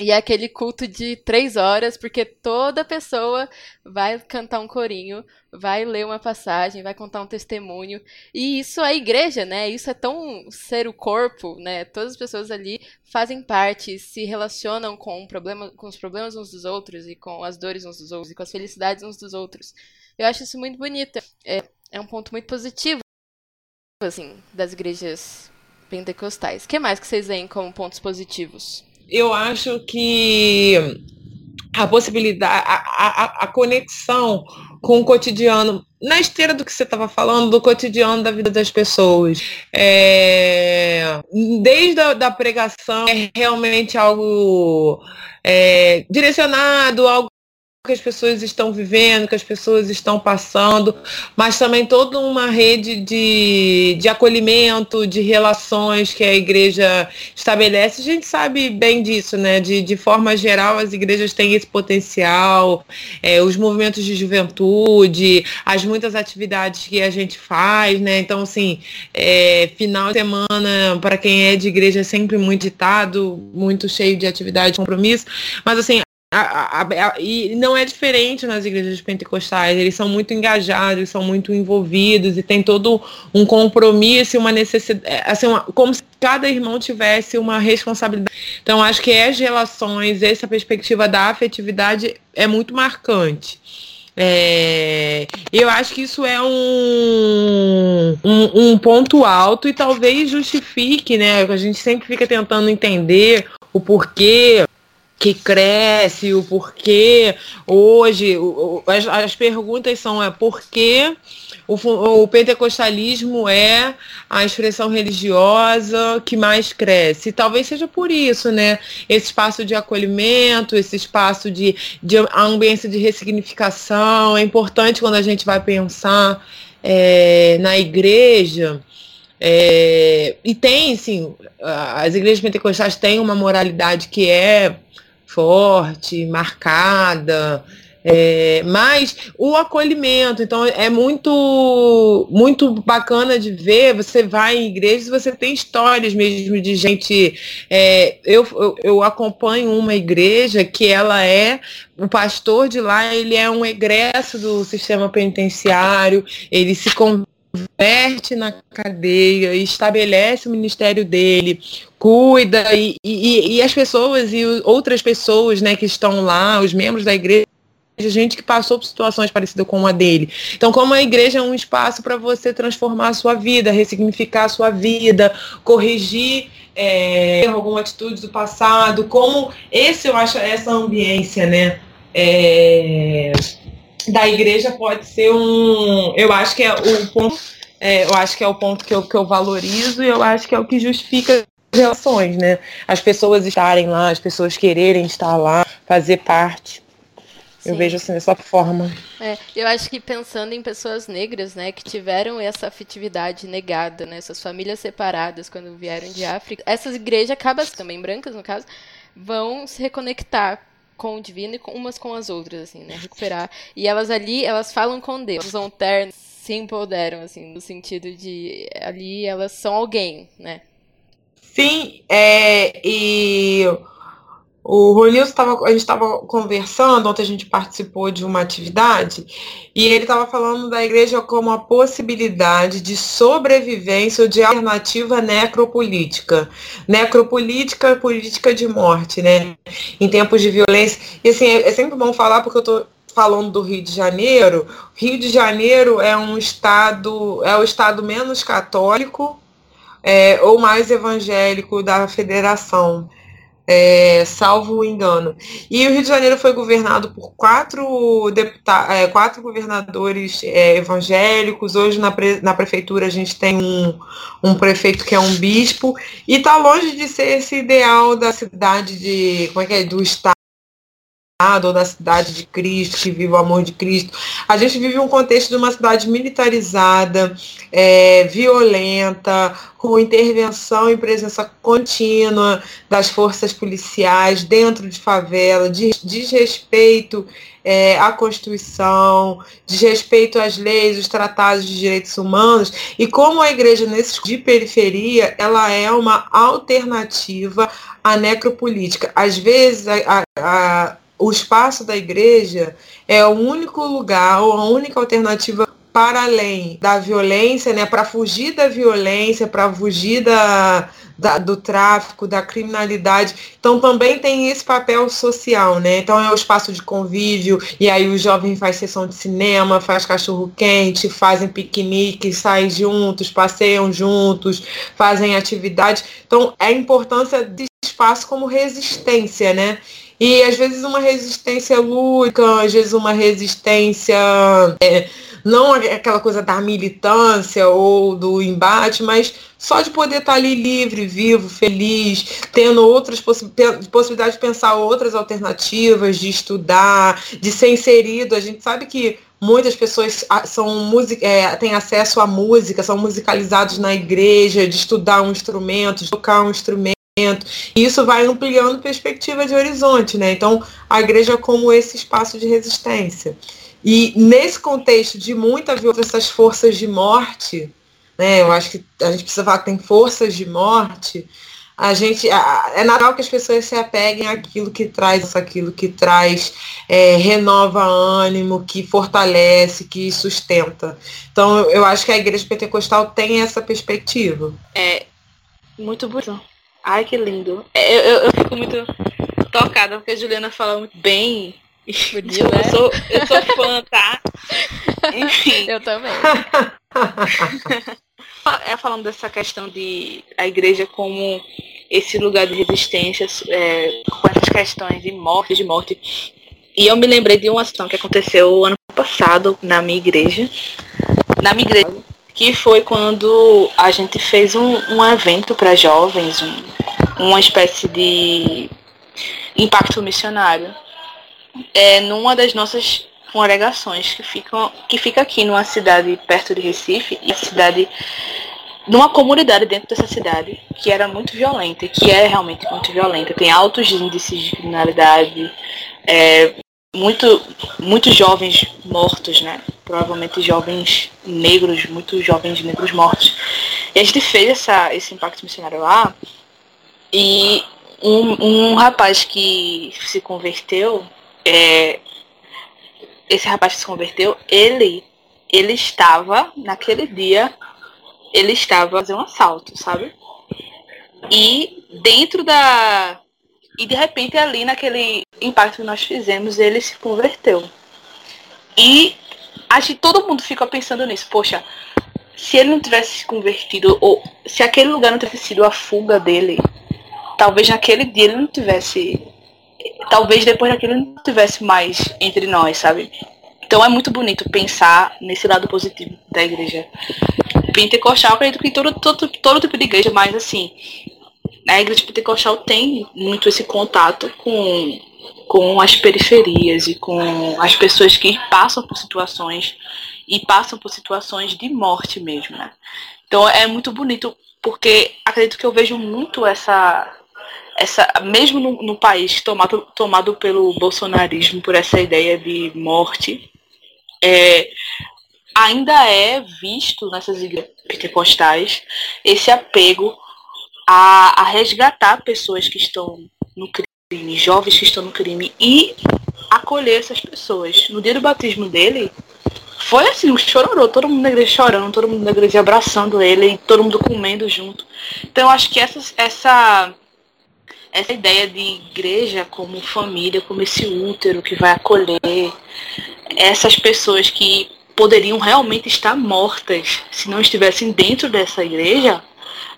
E é aquele culto de três horas, porque toda pessoa vai cantar um corinho, vai ler uma passagem, vai contar um testemunho. E isso é igreja, né? Isso é tão ser o corpo, né? Todas as pessoas ali fazem parte, se relacionam com, um problema, com os problemas uns dos outros, e com as dores uns dos outros, e com as felicidades uns dos outros. Eu acho isso muito bonito. É, é um ponto muito positivo assim, das igrejas pentecostais. O que mais que vocês veem como pontos positivos? Eu acho que a possibilidade, a, a, a conexão com o cotidiano, na esteira do que você estava falando, do cotidiano da vida das pessoas. É, desde a da pregação, é realmente algo é, direcionado, algo que as pessoas estão vivendo, que as pessoas estão passando, mas também toda uma rede de, de acolhimento, de relações que a igreja estabelece. A gente sabe bem disso, né? De, de forma geral, as igrejas têm esse potencial, é, os movimentos de juventude, as muitas atividades que a gente faz, né? Então, assim, é, final de semana, para quem é de igreja, é sempre muito ditado, muito cheio de atividade, compromisso, mas assim, a, a, a, e não é diferente nas igrejas pentecostais, eles são muito engajados, são muito envolvidos e tem todo um compromisso e uma necessidade, é, assim, uma, como se cada irmão tivesse uma responsabilidade. Então, acho que as relações, essa perspectiva da afetividade é muito marcante. É, eu acho que isso é um, um, um ponto alto e talvez justifique, né? A gente sempre fica tentando entender o porquê que cresce, o porquê. Hoje, o, as, as, perguntas são é por que o, o, pentecostalismo é a expressão religiosa que mais cresce. talvez seja por isso, né? Esse espaço de acolhimento, esse espaço de, de ambiência de ressignificação. É importante quando a gente vai pensar é, na igreja. É, e tem, sim, as igrejas pentecostais têm uma moralidade que é forte, marcada, é, mas o acolhimento, então é muito muito bacana de ver. Você vai em igrejas você tem histórias mesmo de gente. É, eu, eu, eu, acompanho uma igreja que ela é o pastor de lá, ele é um egresso do sistema penitenciário, ele se converte na cadeia, estabelece o ministério dele, cuida e, e, e as pessoas e outras pessoas né, que estão lá, os membros da igreja, gente que passou por situações parecidas com a dele. Então, como a igreja é um espaço para você transformar a sua vida, ressignificar a sua vida, corrigir é, alguma atitude do passado, como esse eu acho essa ambiência, né? É, da igreja pode ser um. Eu acho que é o ponto. É, eu acho que é o ponto que eu, que eu valorizo e eu acho que é o que justifica as relações, né? As pessoas estarem lá, as pessoas quererem estar lá, fazer parte. Sim. Eu vejo assim dessa forma. É, eu acho que pensando em pessoas negras, né, que tiveram essa afetividade negada, né, essas famílias separadas quando vieram de África, essas igrejas acabam também brancas no caso, vão se reconectar com o divino e com, umas com as outras, assim, né? Recuperar. E elas ali, elas falam com Deus, usam ternos, se empoderam, assim, no sentido de ali elas são alguém, né? Sim, é, e o Ronilson estava, a gente estava conversando, ontem a gente participou de uma atividade, e ele estava falando da igreja como a possibilidade de sobrevivência ou de alternativa necropolítica. Necropolítica, política de morte, né? Em tempos de violência. E assim, é, é sempre bom falar porque eu estou falando do Rio de Janeiro. Rio de Janeiro é um estado, é o estado menos católico é, ou mais evangélico da federação é, salvo o engano. E o Rio de Janeiro foi governado por quatro, deputados, é, quatro governadores é, evangélicos. Hoje na, pre, na prefeitura a gente tem um, um prefeito que é um bispo. E está longe de ser esse ideal da cidade de. Como é que é? Do Estado ou da cidade de Cristo, que vive o amor de Cristo. A gente vive um contexto de uma cidade militarizada, é, violenta, com intervenção e presença contínua das forças policiais dentro de favela, de desrespeito é, à Constituição, desrespeito às leis, os tratados de direitos humanos, e como a igreja nesse de periferia, ela é uma alternativa à necropolítica. Às vezes, a, a o espaço da igreja é o único lugar ou a única alternativa para além da violência, né, para fugir da violência, para fugir da, da, do tráfico, da criminalidade. Então também tem esse papel social, né? Então é o espaço de convívio, e aí os jovens faz sessão de cinema, faz cachorro quente, fazem piquenique, saem juntos, passeiam juntos, fazem atividade. Então é a importância desse espaço como resistência, né? E às vezes uma resistência lúdica, às vezes uma resistência é, não aquela coisa da militância ou do embate, mas só de poder estar ali livre, vivo, feliz, tendo outras possi possibilidades de pensar outras alternativas, de estudar, de ser inserido. A gente sabe que muitas pessoas são é, têm acesso à música, são musicalizados na igreja, de estudar um instrumento, de tocar um instrumento. E isso vai ampliando perspectiva de horizonte, né? Então, a igreja como esse espaço de resistência. E nesse contexto de muita violência, essas forças de morte, né? Eu acho que a gente precisa falar que tem forças de morte. A gente é natural que as pessoas se apeguem àquilo que traz aquilo que traz é, renova ânimo, que fortalece, que sustenta. Então eu acho que a igreja pentecostal tem essa perspectiva. É muito bonito. Ai que lindo. É, eu, eu, eu fico muito tocada porque a Juliana fala muito bem Podia, né? eu, sou, eu sou fã, tá? Enfim. Eu também. é falando dessa questão de a igreja como esse lugar de resistência é, com essas questões de morte, de morte. E eu me lembrei de uma ação que aconteceu ano passado na minha igreja. Na minha igreja, que foi quando a gente fez um, um evento para jovens, um, uma espécie de impacto missionário é, numa das nossas congregações que ficam que fica aqui numa cidade perto de Recife e cidade numa comunidade dentro dessa cidade que era muito violenta que é realmente muito violenta tem altos índices de criminalidade é, muito muitos jovens mortos né provavelmente jovens negros muitos jovens negros mortos e a gente fez essa, esse impacto missionário lá e um, um rapaz que se converteu é, esse rapaz que se converteu, ele, ele estava, naquele dia, ele estava fazendo um assalto, sabe? E dentro da. E de repente ali naquele impacto que nós fizemos, ele se converteu. E acho que todo mundo fica pensando nisso, poxa, se ele não tivesse se convertido, ou se aquele lugar não tivesse sido a fuga dele, talvez naquele dia ele não tivesse talvez depois daquilo não tivesse mais entre nós, sabe? Então é muito bonito pensar nesse lado positivo da igreja pentecostal. acredito que todo, todo, todo tipo de igreja, mas assim, a igreja pentecostal tem muito esse contato com, com as periferias e com as pessoas que passam por situações e passam por situações de morte mesmo, né? Então é muito bonito porque acredito que eu vejo muito essa essa, mesmo no, no, país tomado, tomado pelo bolsonarismo, por essa ideia de morte, é, ainda é visto nessas igrejas pentecostais esse apego a, a resgatar pessoas que estão no crime, jovens que estão no crime, e acolher essas pessoas. No dia do batismo dele, foi assim, um chororô, todo mundo na igreja chorando, todo mundo na igreja abraçando ele, todo mundo comendo junto. Então acho que essa, essa essa ideia de igreja como família, como esse útero que vai acolher essas pessoas que poderiam realmente estar mortas se não estivessem dentro dessa igreja,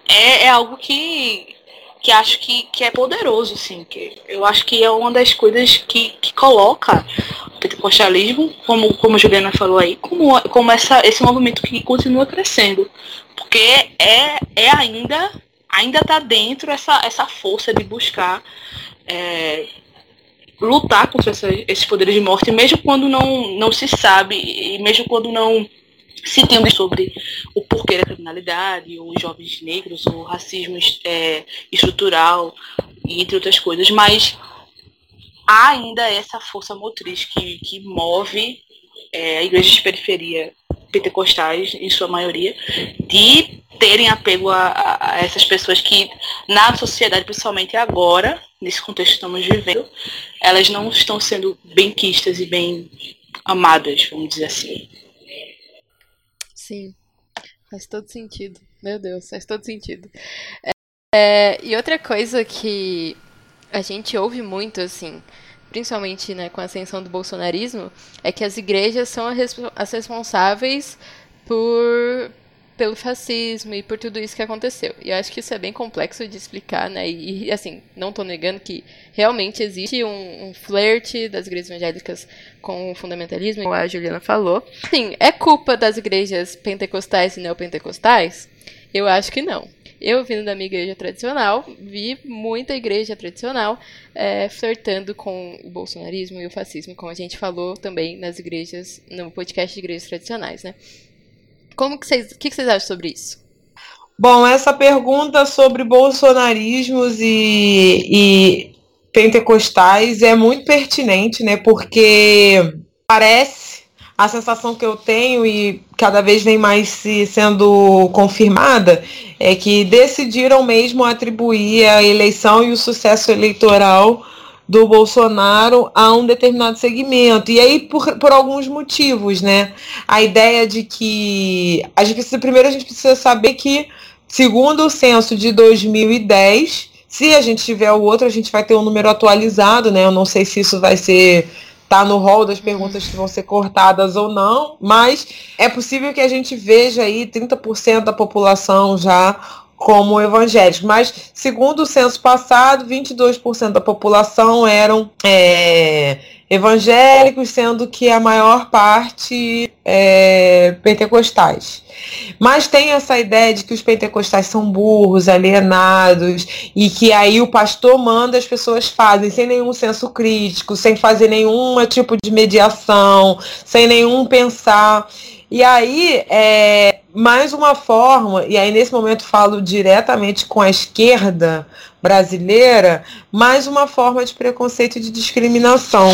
é, é algo que, que acho que, que é poderoso, assim, que eu acho que é uma das coisas que, que coloca o pentecostalismo, como, como a Juliana falou aí, como, como essa, esse movimento que continua crescendo. Porque é, é ainda ainda está dentro essa, essa força de buscar é, lutar contra essa, esses poderes de morte, mesmo quando não, não se sabe, e mesmo quando não se tem sobre o porquê da criminalidade, os jovens negros, o racismo é, estrutural, entre outras coisas, mas há ainda essa força motriz que, que move é, a igreja de periferia pentecostais, em sua maioria, de terem apego a, a, essas pessoas que, na sociedade, principalmente agora, nesse contexto que estamos vivendo, elas não estão sendo bem quistas e bem amadas, vamos dizer assim. Sim, faz todo sentido. Meu Deus, faz todo sentido. É, e outra coisa que a gente ouve muito, assim, principalmente né, com a ascensão do bolsonarismo, é que as igrejas são as responsáveis por pelo fascismo e por tudo isso que aconteceu. E eu acho que isso é bem complexo de explicar, né? E, assim, não estou negando que realmente existe um, um flerte das igrejas evangélicas com o fundamentalismo, como a Juliana falou. Sim, é culpa das igrejas pentecostais e neopentecostais? Eu acho que não. Eu, vindo da minha igreja tradicional, vi muita igreja tradicional é, flertando com o bolsonarismo e o fascismo, como a gente falou também nas igrejas, no podcast de igrejas tradicionais, né? Como que vocês, o que, vocês acham sobre isso? Bom, essa pergunta sobre bolsonarismos e, e pentecostais é muito pertinente, né? Porque parece a sensação que eu tenho e cada vez vem mais se sendo confirmada é que decidiram mesmo atribuir a eleição e o sucesso eleitoral do Bolsonaro a um determinado segmento. E aí, por, por alguns motivos, né? A ideia de que. A gente precisa, primeiro, a gente precisa saber que, segundo o censo de 2010, se a gente tiver o outro, a gente vai ter um número atualizado, né? Eu não sei se isso vai ser tá no rol das perguntas que vão ser cortadas ou não, mas é possível que a gente veja aí 30% da população já como evangélicos. Mas, segundo o censo passado, 22% da população eram é, evangélicos, sendo que a maior parte é, pentecostais. Mas tem essa ideia de que os pentecostais são burros, alienados, e que aí o pastor manda as pessoas fazem, sem nenhum senso crítico, sem fazer nenhum tipo de mediação, sem nenhum pensar. E aí, é, mais uma forma, e aí nesse momento falo diretamente com a esquerda brasileira, mais uma forma de preconceito e de discriminação.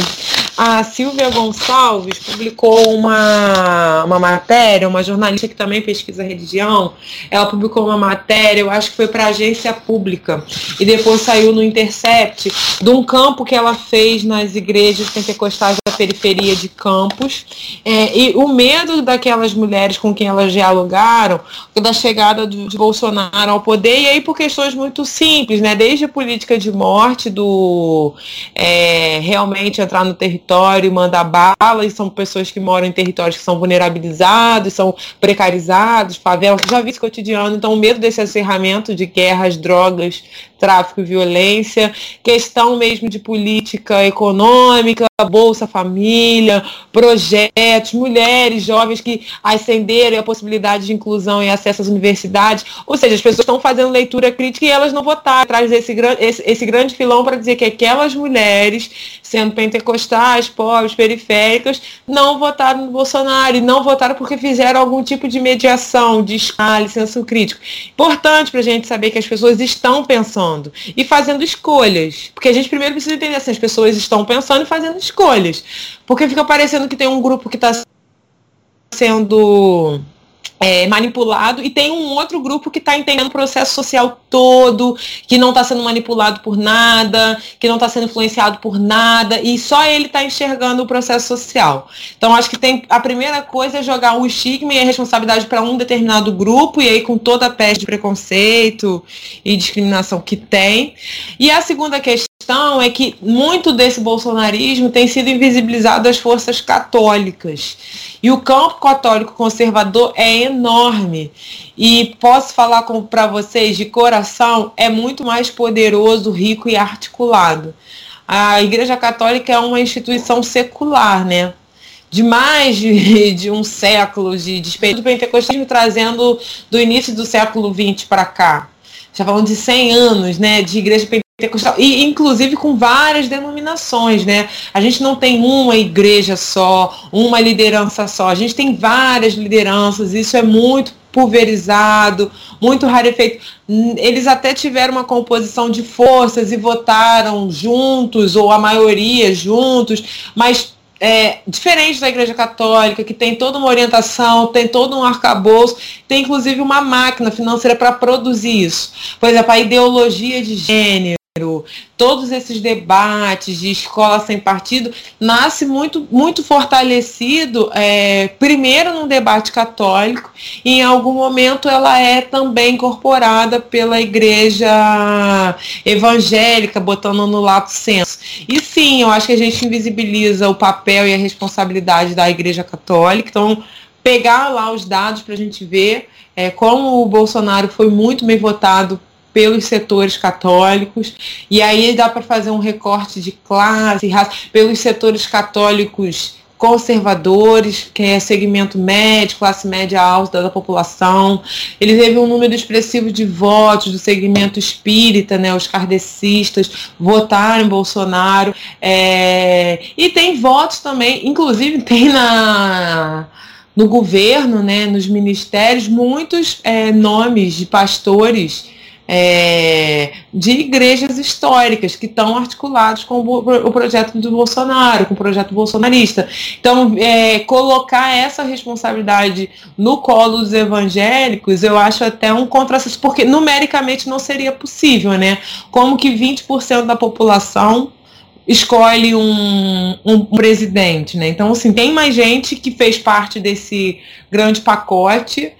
A Silvia Gonçalves publicou uma, uma matéria, uma jornalista que também pesquisa religião, ela publicou uma matéria, eu acho que foi para a agência pública, e depois saiu no Intercept, de um campo que ela fez nas igrejas pentecostais da periferia de Campos, é, e o medo daquelas mulheres com quem elas dialogaram, da chegada do, de Bolsonaro ao poder, e aí por questões muito simples, né, desde a política de morte, do é, realmente entrar no território, território, mandar bala, e são pessoas que moram em territórios que são vulnerabilizados, são precarizados, favelas, já vi esse cotidiano, então o medo desse acerramento de guerras, drogas, tráfico e violência, questão mesmo de política econômica, Bolsa Família, projetos, mulheres jovens que ascenderam a possibilidade de inclusão e acesso às universidades. Ou seja, as pessoas estão fazendo leitura crítica e elas não votaram. Traz esse, esse, esse grande filão para dizer que aquelas mulheres, sendo pentecostais, pobres, periféricas, não votaram no Bolsonaro e não votaram porque fizeram algum tipo de mediação, de escala, senso crítico. Importante para a gente saber que as pessoas estão pensando e fazendo escolhas. Porque a gente primeiro precisa entender se as pessoas estão pensando e fazendo escolhas. Porque fica parecendo que tem um grupo que está sendo é, manipulado e tem um outro grupo que está entendendo o processo social todo, que não está sendo manipulado por nada, que não está sendo influenciado por nada e só ele está enxergando o processo social. Então acho que tem a primeira coisa é jogar o estigma e a responsabilidade para um determinado grupo e aí com toda a peste de preconceito e discriminação que tem. E a segunda questão questão é que muito desse bolsonarismo tem sido invisibilizado às forças católicas. E o campo católico conservador é enorme. E posso falar para vocês de coração, é muito mais poderoso, rico e articulado. A Igreja Católica é uma instituição secular, né? de mais de, de, um século de, de do pentecostalismo trazendo do início do século XX para cá. Já falando de 100 anos né, de igreja pentecostal e inclusive com várias denominações, né? A gente não tem uma igreja só, uma liderança só, a gente tem várias lideranças, isso é muito pulverizado, muito rarefeito. Eles até tiveram uma composição de forças e votaram juntos, ou a maioria juntos, mas é, diferente da Igreja Católica, que tem toda uma orientação, tem todo um arcabouço, tem inclusive uma máquina financeira para produzir isso. Por exemplo, a ideologia de gênero, todos esses debates de escola sem partido, nasce muito, muito fortalecido, é, primeiro no debate católico, e em algum momento ela é também incorporada pela igreja evangélica, botando no lato senso. E sim, eu acho que a gente invisibiliza o papel e a responsabilidade da igreja católica, então pegar lá os dados para a gente ver é, como o Bolsonaro foi muito bem votado pelos setores católicos, e aí dá para fazer um recorte de classe, raça, pelos setores católicos conservadores, que é segmento médio, classe média alta da população. Ele teve um número expressivo de votos do segmento espírita, né, os kardecistas votaram em Bolsonaro. É, e tem votos também, inclusive tem na no governo, né, nos ministérios, muitos é, nomes de pastores é, de igrejas históricas que estão articulados com o, projeto do Bolsonaro, com o projeto bolsonarista. Então, é, colocar essa responsabilidade no colo dos evangélicos, eu acho até um contrassenso, porque numericamente não seria possível, né? Como que 20% da população escolhe um, um, presidente, né? Então, assim, tem mais gente que fez parte desse grande pacote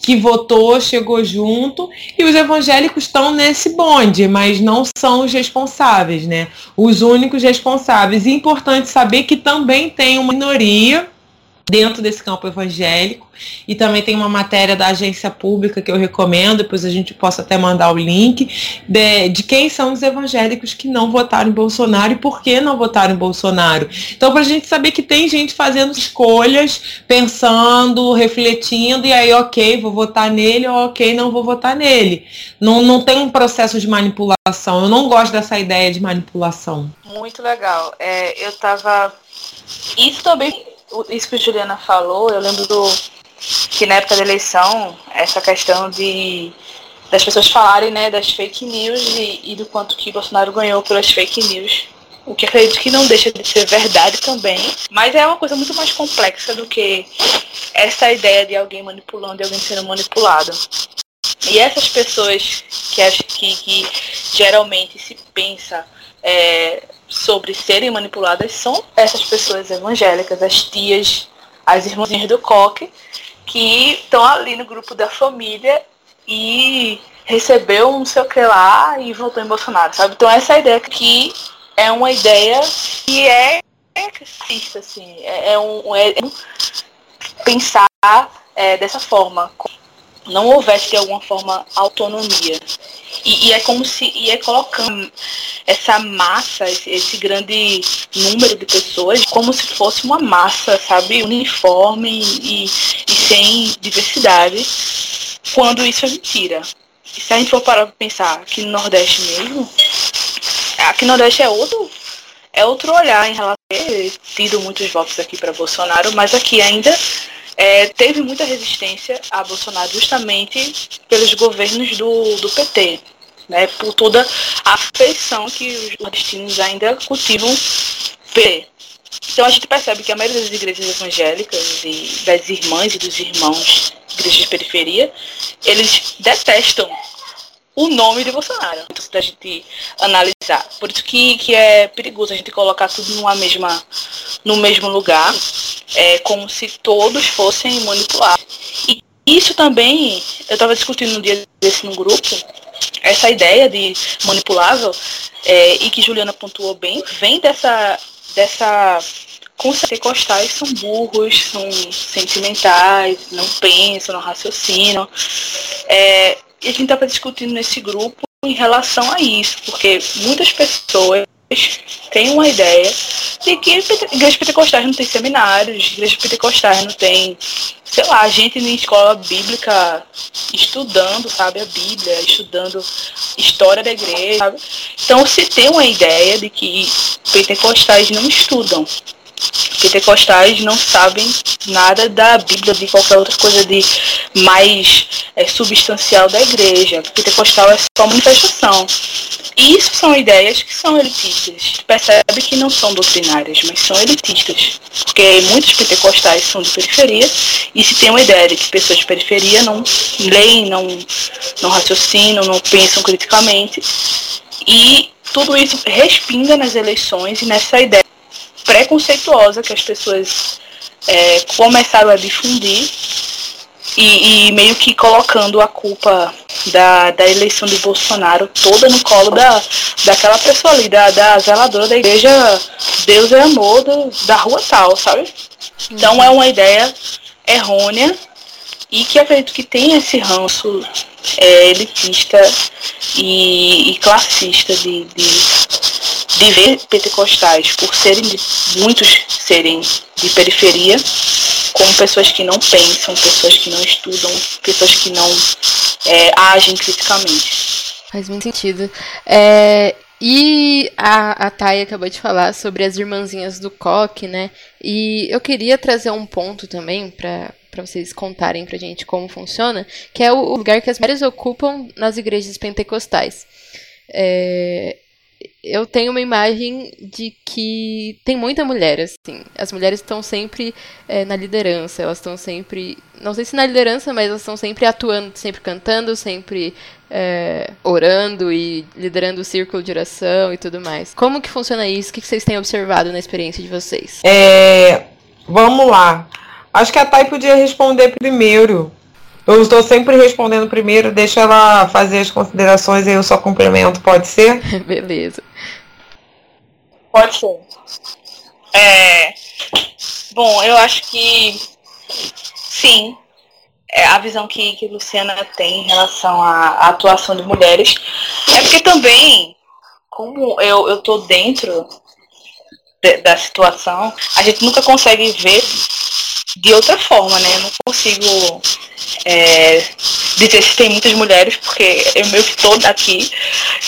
que votou, chegou junto, e os evangélicos estão nesse bonde, mas não são os responsáveis, né? Os únicos responsáveis. E importante saber que também tem uma minoria dentro desse campo evangélico. E também tem uma matéria da agência pública que eu recomendo, depois a gente possa até mandar o link, de, de quem são os evangélicos que não votaram em Bolsonaro e por que não votaram em Bolsonaro. Então, para a gente saber que tem gente fazendo escolhas, pensando, refletindo, e aí, ok, vou votar nele, ou ok, não vou votar nele. Não, não tem um processo de manipulação. Eu não gosto dessa ideia de manipulação. Muito legal. É, eu estava. Isso também isso que a Juliana falou, eu lembro do que na época da eleição, essa questão de das pessoas falarem né, das fake news e, e do quanto que Bolsonaro ganhou pelas fake news. O que acredito que não deixa de ser verdade também, mas é uma coisa muito mais complexa do que essa ideia de alguém manipulando e alguém sendo manipulado. E essas pessoas que, que, que geralmente se pensa é, sobre serem manipuladas são essas pessoas evangélicas, as tias, as irmãzinhas do coque, que estão ali no grupo da família e recebeu um sei o que lá e votou em Bolsonaro, sabe? Então essa ideia que é uma ideia que é racista, assim, é, é, um, é um pensar é, dessa forma, não houvesse de alguma forma autonomia. E, e, é como se e é colocando essa massa, esse, esse, grande número de pessoas, como se fosse uma massa, sabe, uniforme e, e sem diversidade, quando isso é mentira. E se a gente for parar para pensar aqui no Nordeste mesmo, aqui no Nordeste é outro, é outro olhar em relação a ter tido muitos votos aqui para Bolsonaro, mas aqui ainda é, teve muita resistência a Bolsonaro justamente pelos governos do, do PT, né, por toda a afeição que os nordestinos ainda cultivam. Então a gente percebe que a maioria das igrejas evangélicas e das irmãs e dos irmãos igrejas de periferia, eles detestam o nome de Bolsonaro. Da gente analisar. Por isso que, que é perigoso a gente colocar tudo numa mesma, no mesmo lugar, é, como se todos fossem manipulados. E isso também, eu estava discutindo um dia desse no grupo, essa ideia de manipulável, é, e que Juliana pontuou bem, vem dessa, dessa pentecostais são burros, são sentimentais, não pensam, não raciocinam. É, e a gente estava discutindo nesse grupo em relação a isso, porque muitas pessoas têm uma ideia de que igrejas pentecostais não tem seminários, igrejas pentecostais não tem, sei lá, gente em escola bíblica estudando, sabe, a Bíblia, estudando história da igreja, sabe? Então se tem uma ideia de que pentecostais não estudam, pentecostais não sabem nada da Bíblia, de qualquer outra coisa de mais é, substancial da igreja. Pentecostal é só manifestação. E isso são ideias que são elitistas. Percebe que não são doutrinárias, mas são elitistas. Porque muitos pentecostais são de periferia e se tem uma ideia de que pessoas de periferia não leem, não, não raciocinam, não pensam criticamente. E tudo isso respinga nas eleições e nessa ideia preconceituosa que as pessoas é, começaram a difundir e, e, meio que colocando a culpa da, da eleição de Bolsonaro toda no colo da, daquela pessoa ali, da, da zeladora da igreja Deus é amor do, da rua tal, sabe? Então é uma ideia errônea e que acredito que tem esse ranço é, elitista e, e classista de, de, de, ver pentecostais por serem de, muitos serem de periferia como pessoas que não pensam, pessoas que não estudam, pessoas que não é, agem criticamente. Faz muito sentido. É, e a, a Thay acabou de falar sobre as irmãzinhas do coque, né? E eu queria trazer um ponto também para para vocês contarem pra gente como funciona, que é o lugar que as mulheres ocupam nas igrejas pentecostais. É, eu tenho uma imagem de que tem muita mulher, assim. As mulheres estão sempre é, na liderança, elas estão sempre. Não sei se na liderança, mas elas estão sempre atuando, sempre cantando, sempre é, orando e liderando o círculo de oração e tudo mais. Como que funciona isso? O que vocês têm observado na experiência de vocês? É, vamos lá. Acho que a Thay podia responder primeiro. Eu estou sempre respondendo primeiro, deixa ela fazer as considerações e eu só complemento, pode ser? Beleza. Pode ser. É, bom, eu acho que sim. É a visão que, que Luciana tem em relação à, à atuação de mulheres é porque também, como eu, eu tô dentro de, da situação, a gente nunca consegue ver de outra forma, né? Eu não consigo é, dizer se tem muitas mulheres, porque eu meio que estou aqui,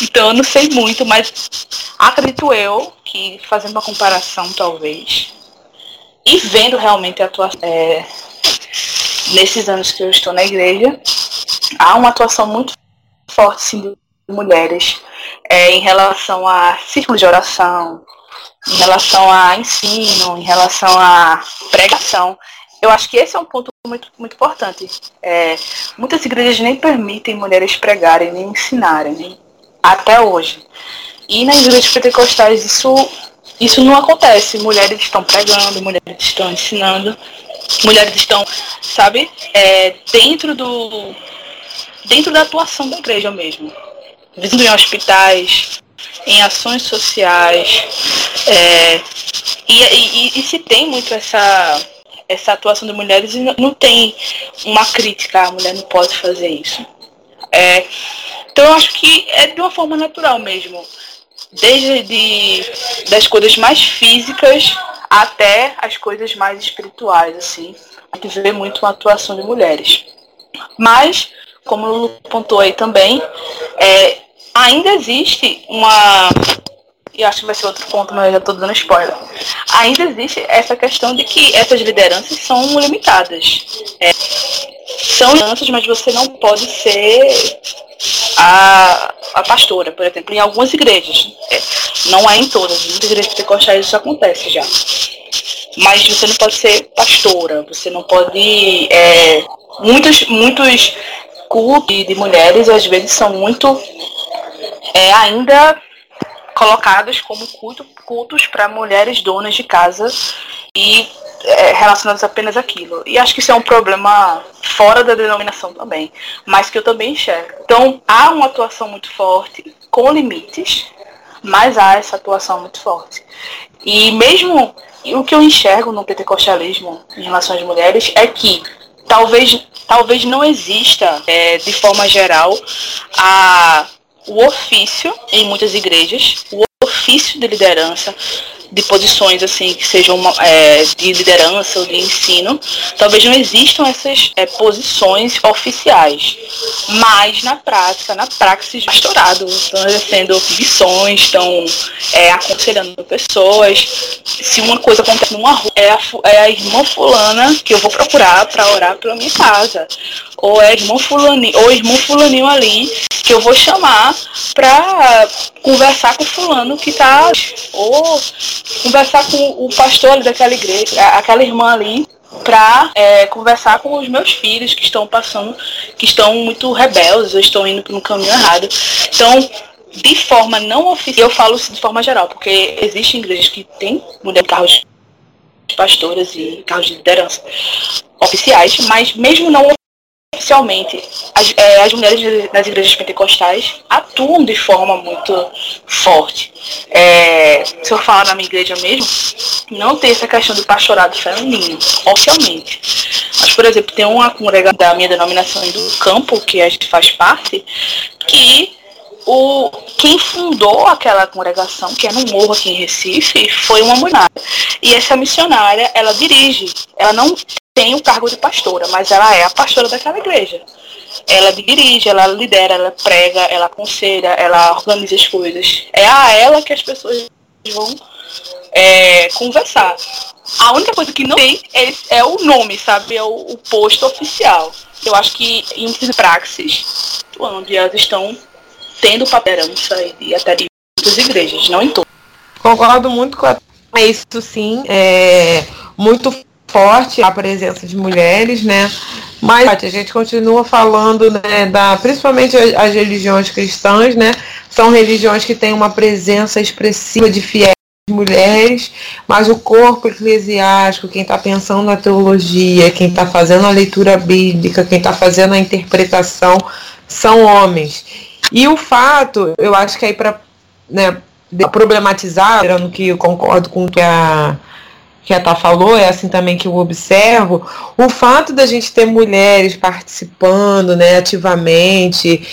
então eu não sei muito, mas acredito eu que fazendo uma comparação talvez, e vendo realmente a atuação é, nesses anos que eu estou na igreja, há uma atuação muito forte sim, de mulheres é, em relação a círculo de oração, em relação a ensino, em relação a pregação. Eu acho que esse é um ponto muito, muito importante. É, muitas igrejas nem permitem mulheres pregarem, nem ensinarem, nem, até hoje. E nas igrejas pentecostais isso, isso não acontece. Mulheres estão pregando, mulheres estão ensinando, mulheres estão, sabe, é, dentro do. dentro da atuação da igreja mesmo. Vindo em hospitais, em ações sociais. É, e, e, e se tem muito essa essa atuação de mulheres e não tem uma crítica, a mulher não pode fazer isso. É, então eu acho que é de uma forma natural mesmo. Desde de, das coisas mais físicas até as coisas mais espirituais, assim. A gente vê muito uma atuação de mulheres. Mas, como o Lulu pontuou aí também, é, ainda existe uma e acho que vai ser outro ponto, mas eu já estou dando spoiler. Ainda existe essa questão de que essas lideranças são limitadas. É, são lideranças, mas você não pode ser a, a pastora, por exemplo, em algumas igrejas. É, não é em todas, em muitas igrejas pentecostais isso acontece já. Mas você não pode ser pastora, você não pode. É, muitos, muitos cultos de mulheres às vezes são muito é, ainda colocados como culto, cultos para mulheres donas de casa e é, relacionados apenas àquilo. E acho que isso é um problema fora da denominação também, mas que eu também enxergo. Então, há uma atuação muito forte, com limites, mas há essa atuação muito forte. E mesmo o que eu enxergo no pentecostalismo em relação às mulheres é que talvez, talvez não exista, é, de forma geral, a o ofício em muitas igrejas, o ofício de liderança, de posições assim que sejam uma, é, de liderança ou de ensino, talvez não existam essas é, posições oficiais, mas na prática, na praxis pastorado, estão exercendo missões, estão é, aconselhando pessoas. Se uma coisa acontece numa rua, é a, é a irmã fulana que eu vou procurar para orar pela minha casa ou é irmão fulaninho, ou irmão fulaninho ali, que eu vou chamar pra conversar com o fulano que tá, ou conversar com o pastor ali daquela igreja, aquela irmã ali, para é, conversar com os meus filhos que estão passando, que estão muito rebeldes, ou estão indo no caminho errado. Então, de forma não oficial, eu falo de forma geral, porque existem igrejas que têm mulher carros pastoras e carros de liderança oficiais, mas mesmo não oficialmente, as, é, as, mulheres das igrejas pentecostais atuam de forma muito forte. É, se eu falar na minha igreja mesmo, não tem essa questão do pastorado feminino, oficialmente. Mas por exemplo, tem uma congregação da minha denominação do campo, que a gente faz parte, que o, quem fundou aquela congregação, que é no Morro aqui em Recife, foi uma mulher. E essa missionária, ela dirige, ela não tem o cargo de pastora, mas ela é a pastora daquela igreja. Ela dirige, ela lidera, ela prega, ela aconselha, ela organiza as coisas. É a ela que as pessoas vão é, conversar. A única coisa que não tem é, é o nome, sabe? É o, o, posto oficial. Eu acho que em praxis, onde elas estão tendo paperança e até de muitas igrejas, não em todas. Concordo muito com a... É isso sim, é muito forte a presença de mulheres, né? Mas a gente continua falando, né, da, principalmente as religiões cristãs, né? São religiões que têm uma presença expressiva de fiéis mulheres, mas o corpo eclesiástico, quem está pensando na teologia, quem está fazendo a leitura bíblica, quem está fazendo a interpretação, são homens. E o fato, eu acho que aí para né, problematizar, no que eu concordo com o que a que a Tá falou, é assim também que eu observo, o fato da gente ter mulheres participando né, ativamente,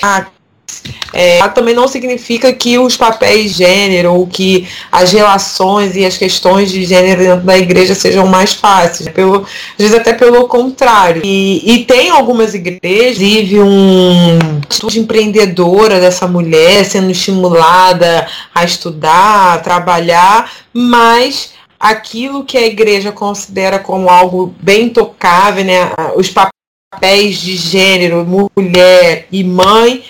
é, também não significa que os papéis gênero ou que as relações e as questões de gênero dentro da igreja sejam mais fáceis. Pelo, às vezes até pelo contrário. E, e tem algumas igrejas, vive um atitude empreendedora dessa mulher sendo estimulada a estudar, a trabalhar, mas aquilo que a igreja considera como algo bem tocável, né, os papéis de gênero, mulher e mãe,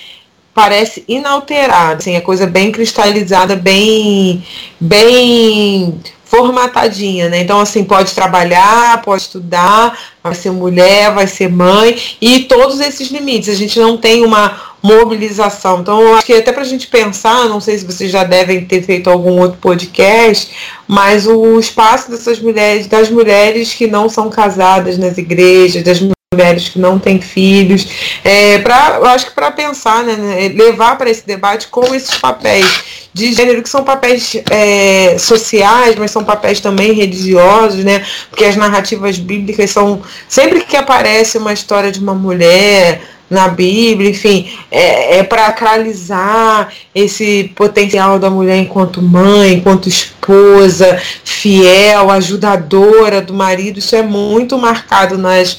parece inalterado, assim, é coisa bem cristalizada, bem, bem formatadinha, né? Então, assim, pode trabalhar, pode estudar, vai ser mulher, vai ser mãe, e todos esses limites. A gente não tem uma mobilização. Então, eu acho que até para a gente pensar, não sei se vocês já devem ter feito algum outro podcast, mas o espaço dessas mulheres, das mulheres que não são casadas nas igrejas, das mulheres que não têm filhos, é, pra, eu acho que para pensar, né, né levar para esse debate como esses papéis de gênero, que são papéis é, sociais, mas são papéis também religiosos, né? Porque as narrativas bíblicas são. Sempre que aparece uma história de uma mulher na Bíblia, enfim, é, é para acralizar esse potencial da mulher enquanto mãe, enquanto esposa, fiel, ajudadora do marido. Isso é muito marcado nas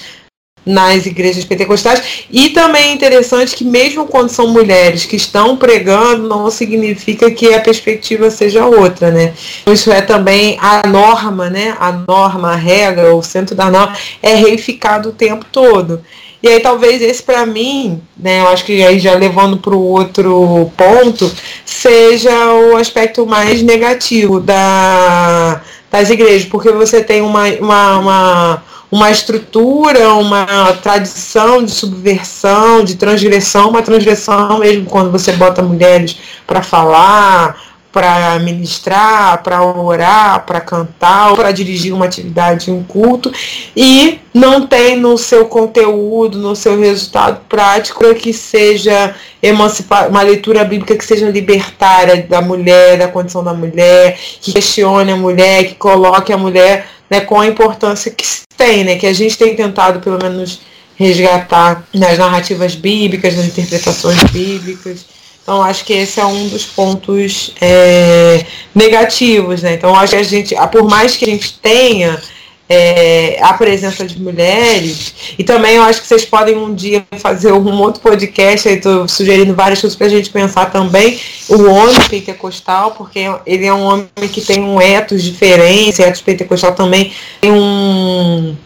nas igrejas pentecostais. E também é interessante que, mesmo quando são mulheres que estão pregando, não significa que a perspectiva seja outra, né? Isso é também a norma, né? A norma, a regra, o centro da norma é reificado o tempo todo. E aí talvez esse para mim, né, eu acho que aí já levando para o outro ponto, seja o aspecto mais negativo da, das igrejas, porque você tem uma, uma, uma uma estrutura, uma tradição de subversão, de transgressão, uma transgressão mesmo quando você bota mulheres para falar, para ministrar, para orar, para cantar, para dirigir uma atividade, um culto, e não tem no seu conteúdo, no seu resultado prático que seja emancipar, uma leitura bíblica que seja libertária da mulher, da condição da mulher, que questione a mulher, que coloque a mulher né, com a importância que tem, né, que a gente tem tentado pelo menos resgatar nas narrativas bíblicas, nas interpretações bíblicas. Então acho que esse é um dos pontos é, negativos, né? Então acho que a gente, por mais que a gente tenha é, a presença de mulheres. E também eu acho que vocês podem um dia fazer um outro podcast, aí tô sugerindo várias coisas para a gente pensar também o homem pentecostal, porque ele é um homem que tem um etos diferente, etos pentecostal também tem um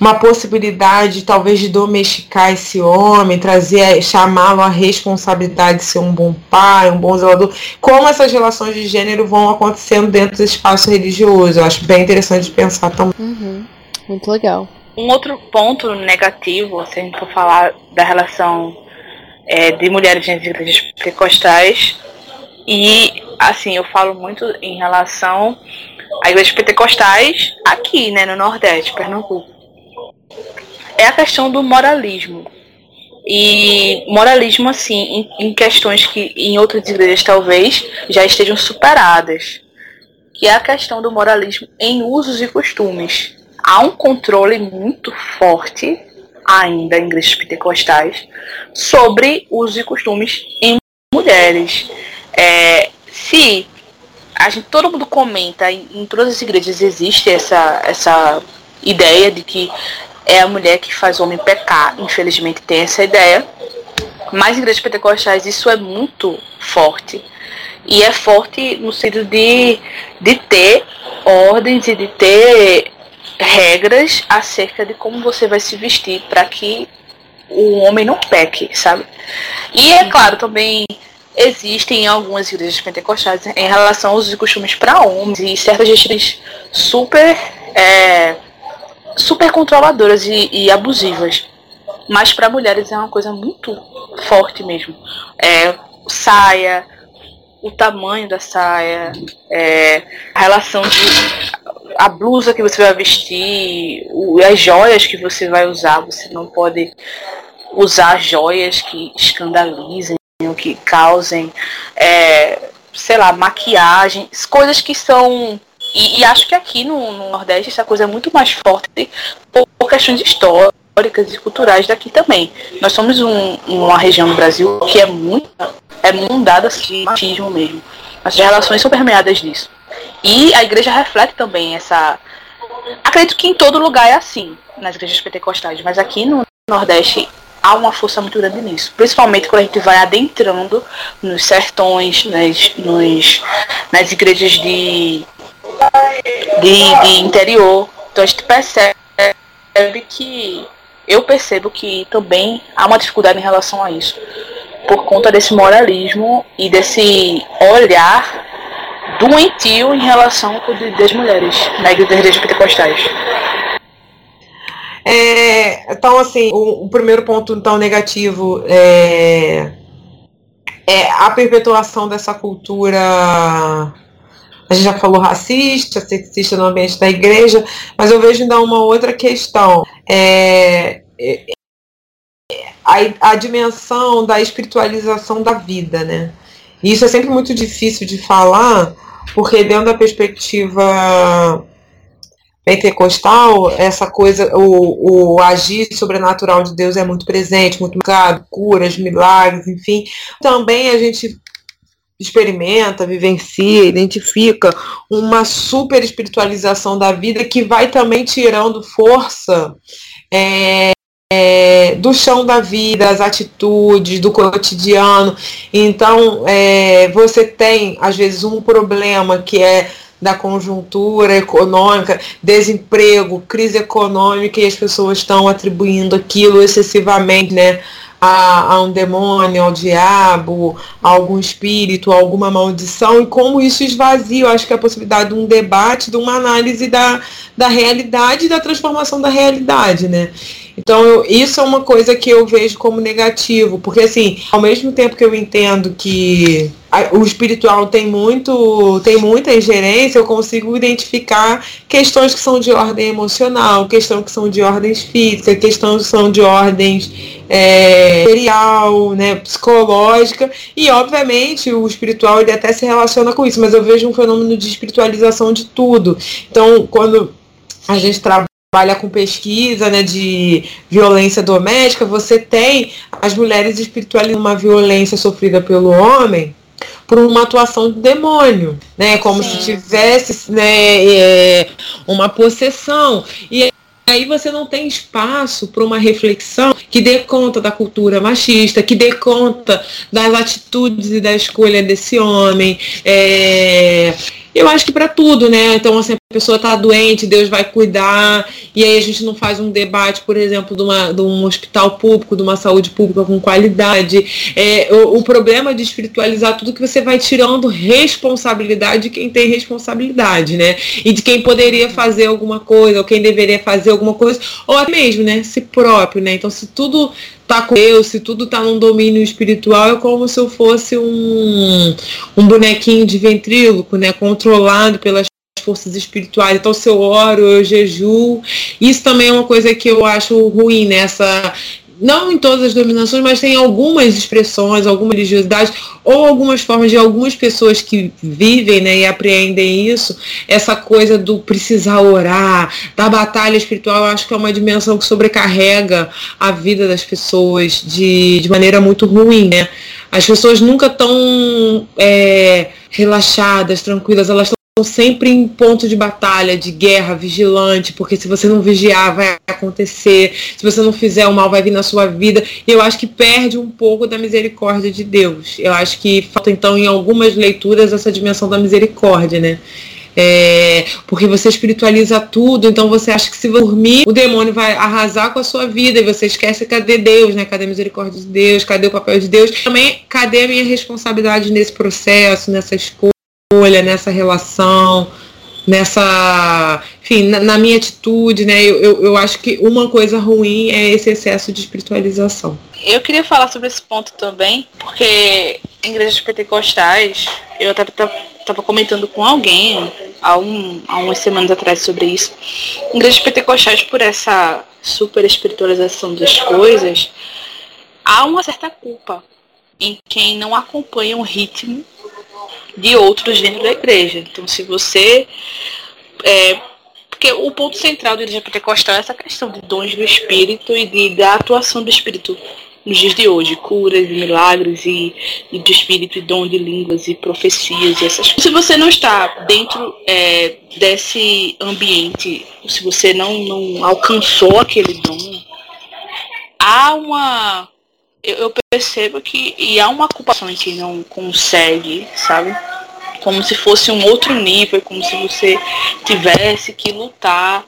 uma possibilidade talvez de domesticar esse homem, trazer, chamá-lo à responsabilidade de ser um bom pai, um bom zelador. Como essas relações de gênero vão acontecendo dentro desse espaço religioso? Eu acho bem interessante de pensar também. Uhum. Muito legal. Um outro ponto negativo, se a gente for falar da relação é, de mulheres nas igrejas pentecostais, e assim, eu falo muito em relação a igrejas pentecostais aqui, né, no Nordeste, Pernambuco é a questão do moralismo. E moralismo, assim, em, em questões que em outras igrejas talvez já estejam superadas. Que é a questão do moralismo em usos e costumes. há um controle muito forte ainda em igrejas pentecostais sobre usos e costumes em mulheres. É, se a gente, todo mundo comenta, em, em todas as igrejas existe essa, essa ideia de que é a mulher que faz o homem pecar, infelizmente tem essa ideia, mas em igrejas pentecostais isso é muito forte. E é forte no sentido de, de ter ordens e de ter regras acerca de como você vai se vestir para que o homem não peque, sabe? E é claro, também existem algumas igrejas pentecostais em relação aos costumes para homens e certas restrições super é, super controladoras e, e abusivas. Mas para mulheres é uma coisa muito forte mesmo. É, saia, o tamanho da saia, é, a relação de a blusa que você vai vestir, o, as joias que você vai usar, você não pode usar joias que escandalizem, que causem, é, sei lá, maquiagem, coisas que são. E, e acho que aqui no, no, Nordeste essa coisa é muito mais forte por, por questões históricas e culturais daqui também. Nós somos um, uma região do Brasil que é muito é inundada de machismo mesmo. As relações são permeadas disso. E a igreja reflete também essa. Acredito que em todo lugar é assim, nas igrejas pentecostais, mas aqui no Nordeste há uma força muito grande nisso. Principalmente quando a gente vai adentrando nos sertões, nas, nos, nas igrejas de, de, de interior. Então a gente percebe que. Eu percebo que também há uma dificuldade em relação a isso. Por conta desse moralismo e desse olhar doentio em relação ao poder das mulheres na igreja das pentecostais. É, então, assim, o, o, primeiro ponto então negativo é, é a perpetuação dessa cultura a gente já falou racista, sexista no ambiente da igreja, mas eu vejo ainda uma outra questão. É, é, a, a, dimensão da espiritualização da vida, né? E isso é sempre muito difícil de falar, porque dentro da perspectiva pentecostal, essa coisa, o, o agir sobrenatural de Deus é muito presente, muito marcado, curas, milagres, enfim. Também a gente experimenta, vivencia, identifica uma super espiritualização da vida que vai também tirando força é, é, do chão da vida, as atitudes, do cotidiano. Então, é, você tem, às vezes, um problema que é da conjuntura econômica, desemprego, crise econômica, e as pessoas estão atribuindo aquilo excessivamente, né? A, a, um demônio, ao diabo, a algum espírito, a alguma maldição, e como isso esvazia, eu acho que a possibilidade de um debate, de uma análise da, da realidade e da transformação da realidade, né? Então, eu, isso é uma coisa que eu vejo como negativo, porque assim, ao mesmo tempo que eu entendo que o espiritual tem muito, tem muita ingerência, eu consigo identificar questões que são de ordem emocional, questões que são de ordens físicas, questões que são de ordens é, material, né, psicológica, e obviamente o espiritual ele até se relaciona com isso, mas eu vejo um fenômeno de espiritualização de tudo. Então, quando a gente trabalha trabalha com pesquisa né, de violência doméstica, você tem as mulheres espiritualizando uma violência sofrida pelo homem por uma atuação do demônio, né? Como Sim. se tivesse né, é, uma possessão. E aí você não tem espaço para uma reflexão que dê conta da cultura machista, que dê conta das atitudes e da escolha desse homem. É, eu acho que para tudo, né? Então, assim, a pessoa está doente, Deus vai cuidar, e aí a gente não faz um debate, por exemplo, de, uma, de um hospital público, de uma saúde pública com qualidade. É, o, o, problema de espiritualizar tudo que você vai tirando responsabilidade de quem tem responsabilidade, né? E de quem poderia fazer alguma coisa, ou quem deveria fazer alguma coisa, ou até mesmo, né? Si próprio, né? Então, se tudo tá com Deus, se tudo tá num domínio espiritual, é como se eu fosse um, um bonequinho de ventríloco, né? Controlado pelas forças espirituais. Então, se eu oro, eu jejuo. Isso também é uma coisa que eu acho ruim, né? Não em todas as denominações, mas tem algumas expressões, alguma religiosidade, ou algumas formas de algumas pessoas que vivem né, e apreendem isso, essa coisa do precisar orar, da batalha espiritual, eu acho que é uma dimensão que sobrecarrega a vida das pessoas de, de maneira muito ruim, né? As pessoas nunca estão é, relaxadas, tranquilas, elas sempre em ponto de batalha, de guerra, vigilante, porque se você não vigiar vai acontecer, se você não fizer o mal vai vir na sua vida. E eu acho que perde um pouco da misericórdia de Deus. Eu acho que falta então em algumas leituras essa dimensão da misericórdia, né? É, porque você espiritualiza tudo, então você acha que se dormir, o demônio vai arrasar com a sua vida e você esquece cadê Deus, né? Cadê a misericórdia de Deus? Cadê o papel de Deus? Também, cadê a minha responsabilidade nesse processo, nessa escolha? Escolha, nessa relação, nessa. Enfim, na, na minha atitude, né? Eu, eu, eu, acho que uma coisa ruim é esse excesso de espiritualização. Eu queria falar sobre esse ponto também, porque em igrejas pentecostais, eu estava tava comentando com alguém há, um, há umas semanas atrás sobre isso. Igrejas pentecostais, por essa super espiritualização das coisas, há uma certa culpa em quem não acompanha o ritmo de outros dentro da igreja. Então, se você. É, porque o ponto central da igreja pentecostal é essa questão de dons do Espírito e de, da atuação do Espírito nos dias de hoje, curas e milagres e, e Espírito e dom de línguas e profecias e essas coisas. Se você não está dentro é, desse ambiente, se você não, não alcançou aquele dom, há uma eu, eu percebo que e há uma ocupação em quem não consegue, sabe? Como se fosse um outro nível, como se você tivesse que lutar.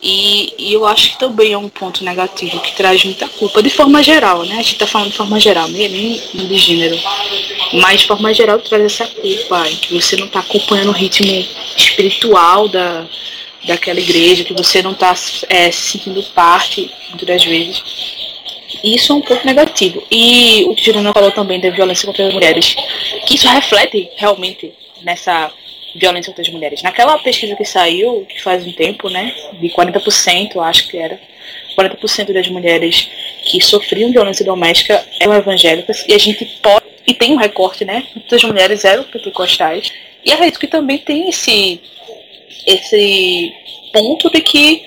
E, e, eu acho que também é um ponto negativo que traz muita culpa, de forma geral, né? A gente tá falando de forma geral, nem, nem de gênero. Mas de forma geral traz essa culpa, em que você não está acompanhando o ritmo espiritual da, daquela igreja, que você não está é, se sentindo parte, muitas das vezes. Isso é um ponto negativo. E o que Juliana falou também da violência contra as mulheres, que isso reflete realmente nessa violência contra as mulheres. Naquela pesquisa que saiu, que faz um tempo, né, de 40%, acho que era, 40% das mulheres que sofriam violência doméstica eram evangélicas, e a gente pode, e tem um recorte, né, muitas mulheres eram pentecostais, e acredito que também tem esse, esse ponto de que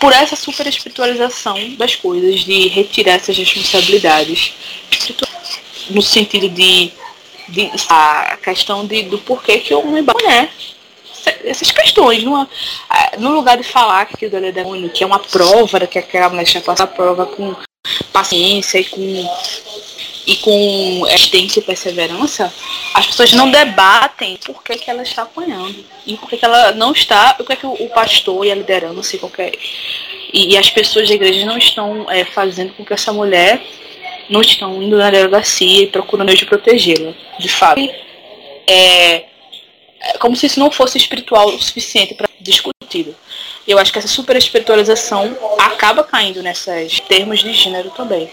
por essa super espiritualização das coisas, de retirar essas responsabilidades. No sentido de, de a questão de, do porquê que o homem é mulher. Essas questões, numa, no lugar de falar que aquilo é demônio, que é uma prova, que aquela mulher tinha passar a prova com paciência e com e com existência e perseverança, as pessoas não debatem por que, que ela está apanhando. E por que, que ela não está, por que, que o pastor e a liderança e qualquer. E, e as pessoas da igreja não estão é, fazendo com que essa mulher não estão indo na delegacia e procurando de protegê-la, de fato. É, é como se isso não fosse espiritual o suficiente para discutir. Eu acho que essa super espiritualização acaba caindo nesses termos de gênero também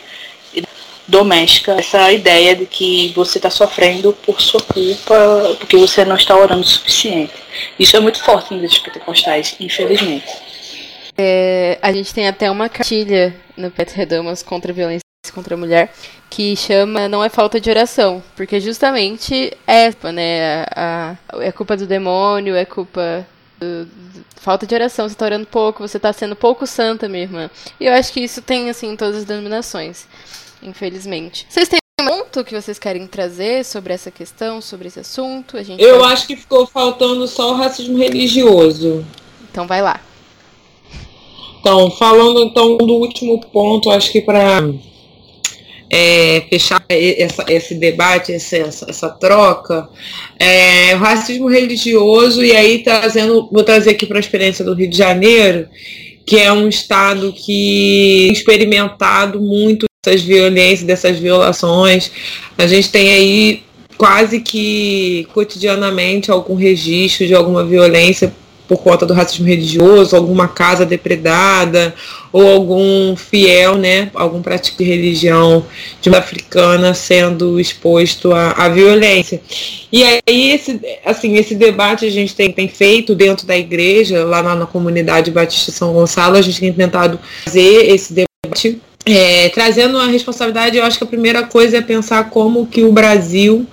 doméstica, essa ideia de que você está sofrendo por sua culpa, porque você não está orando o suficiente. Isso é muito forte nos pentecostais, infelizmente. É, a gente tem até uma cartilha no Petro Redamas contra a violência contra a mulher que chama Não é falta de oração, porque justamente é, né, a, a, é culpa do demônio, é culpa do, do, falta de oração, você está orando pouco, você está sendo pouco santa, minha irmã. E eu acho que isso tem, assim, em todas as denominações infelizmente. Vocês têm um ponto que vocês querem trazer sobre essa questão, sobre esse assunto? A gente Eu acho que ficou faltando só o racismo religioso. Então vai lá. Então, falando então do último ponto, acho que para é, fechar essa, esse debate, essa, essa, essa troca, é, o racismo religioso, e aí trazendo, vou trazer aqui para a experiência do Rio de Janeiro, que é um estado que experimentado muito dessas violências, dessas violações. A gente tem aí quase que cotidianamente algum registro de alguma violência por conta do racismo religioso, alguma casa depredada, ou algum fiel, né, algum praticante de religião de uma africana sendo exposto à, à, violência. E aí, esse, assim, esse debate a gente tem, tem feito dentro da igreja, lá na, na comunidade Batista São Gonçalo, a gente tem tentado fazer esse debate é, trazendo a responsabilidade, eu acho que a primeira coisa é pensar como que o Brasil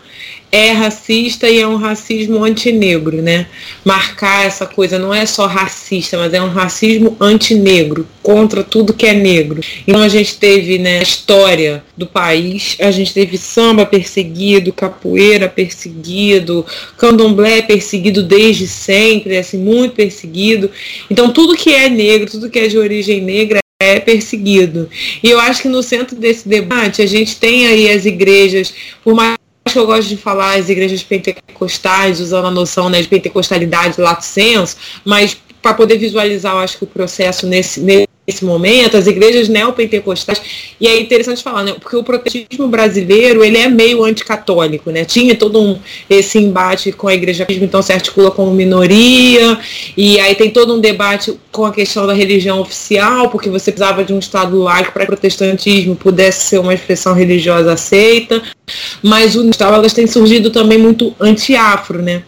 é racista e é um racismo antinegro, né? Marcar essa coisa não é só racista, mas é um racismo antinegro, contra tudo que é negro. Então a gente teve, né, a história do país, a gente teve samba perseguido, capoeira perseguido, candomblé perseguido desde sempre, assim, muito perseguido. Então tudo que é negro, tudo que é de origem negra é perseguido. E eu acho que no centro desse debate a gente tem aí as igrejas, por mais que eu gosto de falar as igrejas pentecostais, usando a noção né, de pentecostalidade, lato senso, mas para poder visualizar, eu acho que o processo nesse, nesse momento, as igrejas neopentecostais, e é interessante falar, né, porque o protestantismo brasileiro, ele é meio anticatólico, né, tinha todo um, esse embate com a igreja, então se articula como minoria, e aí tem todo um debate com a questão da religião oficial, porque você precisava de um Estado laico para que o protestantismo pudesse ser uma expressão religiosa aceita, mas o Estado, elas têm surgido também muito anti-afro, né,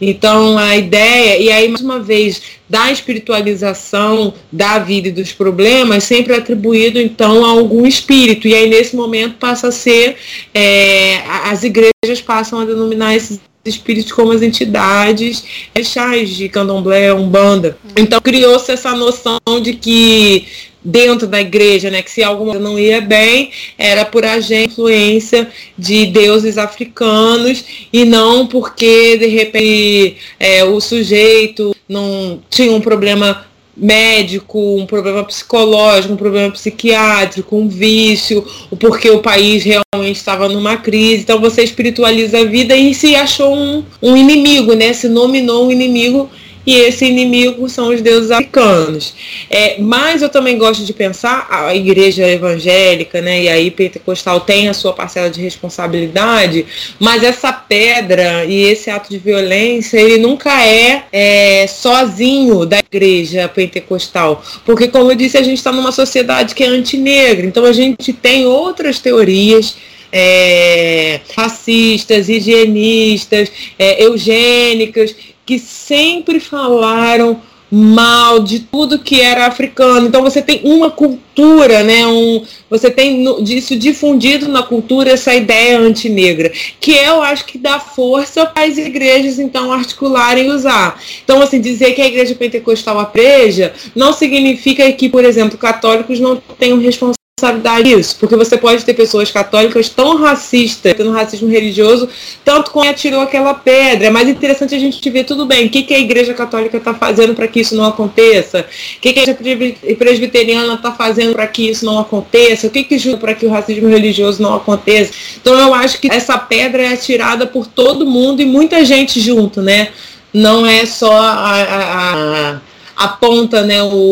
então a ideia, e aí mais uma vez, da espiritualização da vida e dos problemas, sempre atribuído então a algum espírito. E aí nesse momento passa a ser, é, as igrejas passam a denominar esses espíritos como as entidades chás de candomblé, umbanda. Então criou-se essa noção de que dentro da igreja, né, que se alguma coisa não ia bem, era por agente influência de deuses africanos e não porque de repente é, o sujeito não tinha um problema médico, um problema psicológico, um problema psiquiátrico, um vício, porque o país realmente estava numa crise. Então você espiritualiza a vida e se achou um, um inimigo, né? Se nominou um inimigo e esse inimigo são os deuses africanos. É, mas eu também gosto de pensar, a igreja evangélica, né, e aí pentecostal tem a sua parcela de responsabilidade, mas essa pedra e esse ato de violência, ele nunca é, é sozinho da igreja pentecostal, porque como eu disse, a gente está numa sociedade que é antinegra, então a gente tem outras teorias é, racistas, higienistas, é, eugênicas, que sempre falaram mal de tudo que era africano. Então você tem uma cultura, né? Um, você tem disso difundido na cultura essa ideia antinegra, que eu acho que dá força para as igrejas então articularem e usar. Então assim dizer que a igreja pentecostal apreja não significa que, por exemplo, católicos não tenham responsabilidade responsabilidade disso, porque você pode ter pessoas católicas tão racistas, tendo racismo religioso, tanto como atirou aquela pedra. É mais interessante a gente ver tudo bem, o que, que a Igreja Católica está fazendo para que isso não aconteça, o que, que a Igreja Presbiteriana está fazendo para que isso não aconteça, o que, que para que o racismo religioso não aconteça. Então eu acho que essa pedra é atirada por todo mundo e muita gente junto, né? Não é só a, a, a, a ponta, né? O,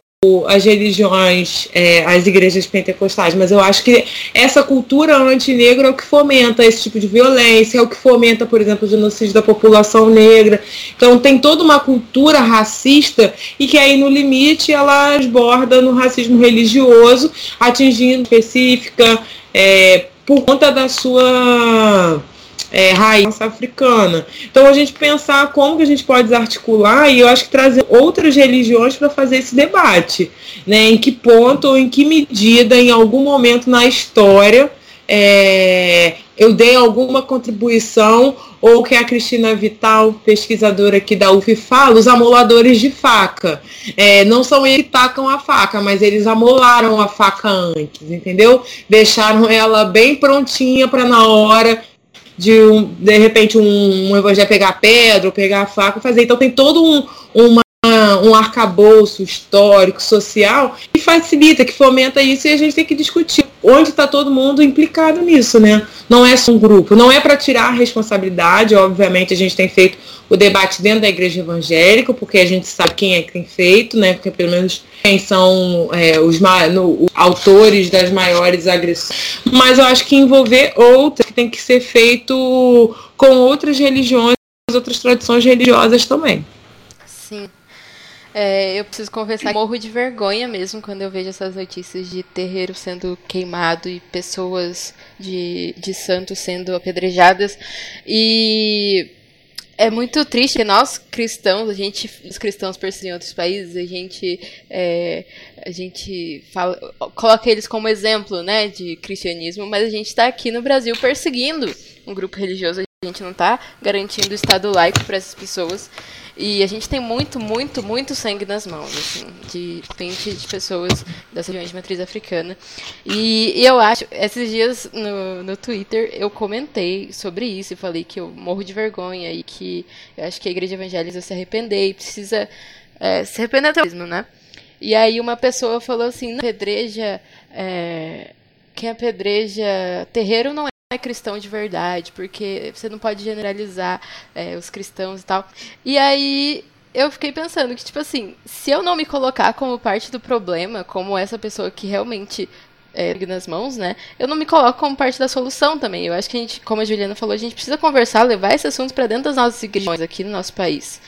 as religiões, é, as igrejas pentecostais, mas eu acho que essa cultura antinegra é o que fomenta esse tipo de violência, é o que fomenta, por exemplo, o genocídio da população negra. Então tem toda uma cultura racista e que aí no limite ela esborda no racismo religioso, atingindo específica é, por conta da sua é, raiz africana. Então a gente pensar como que a gente pode desarticular e eu acho que trazer outras religiões para fazer esse debate, né? Em que ponto ou em que medida, em algum momento na história, é, eu dei alguma contribuição ou que a Cristina Vital, pesquisadora aqui da UF, fala, os amoladores de faca. É, não são eles que tacam a faca, mas eles amolaram a faca antes, entendeu? Deixaram ela bem prontinha para na hora de um, de repente um, um evangelho pegar pedra pegar faca fazer. Então tem todo um, uma, um arcabouço histórico, social, que facilita, que fomenta isso e a gente tem que discutir onde está todo mundo implicado nisso, né? Não é só um grupo, não é para tirar a responsabilidade, obviamente a gente tem feito o debate dentro da igreja evangélica, porque a gente sabe quem é que tem feito, né? Porque pelo menos quem são é, os, no, os, autores das maiores agressões. Mas eu acho que envolver outras, que tem que ser feito com outras religiões, outras tradições religiosas também. Sim. É, eu preciso confessar que morro de vergonha mesmo quando eu vejo essas notícias de terreiro sendo queimado e pessoas de, de santos sendo apedrejadas. E é muito triste que nós cristãos, a gente, os cristãos perseguem outros países, a gente é, a gente fala, coloca eles como exemplo, né, de cristianismo, mas a gente está aqui no Brasil perseguindo um grupo religioso, a gente não está garantindo o Estado laico para essas pessoas. E a gente tem muito, muito, muito sangue nas mãos, assim, de gente de pessoas das regiões de matriz africana. E, e, eu acho, esses dias no, no Twitter eu comentei sobre isso e falei que eu morro de vergonha e que eu acho que a igreja evangélica se arrepender e precisa é, se arrepender até mesmo, né? E aí uma pessoa falou assim, pedreja, é, quem apedreja terreiro não é cristão de verdade, porque você não pode generalizar é, os cristãos e tal. E aí eu fiquei pensando que, tipo assim, se eu não me colocar como parte do problema, como essa pessoa que realmente é, nas mãos, né? Eu não me coloco como parte da solução também. Eu acho que a gente, como a Juliana falou, a gente precisa conversar, levar esse assunto para dentro das nossas igrejas aqui no nosso país.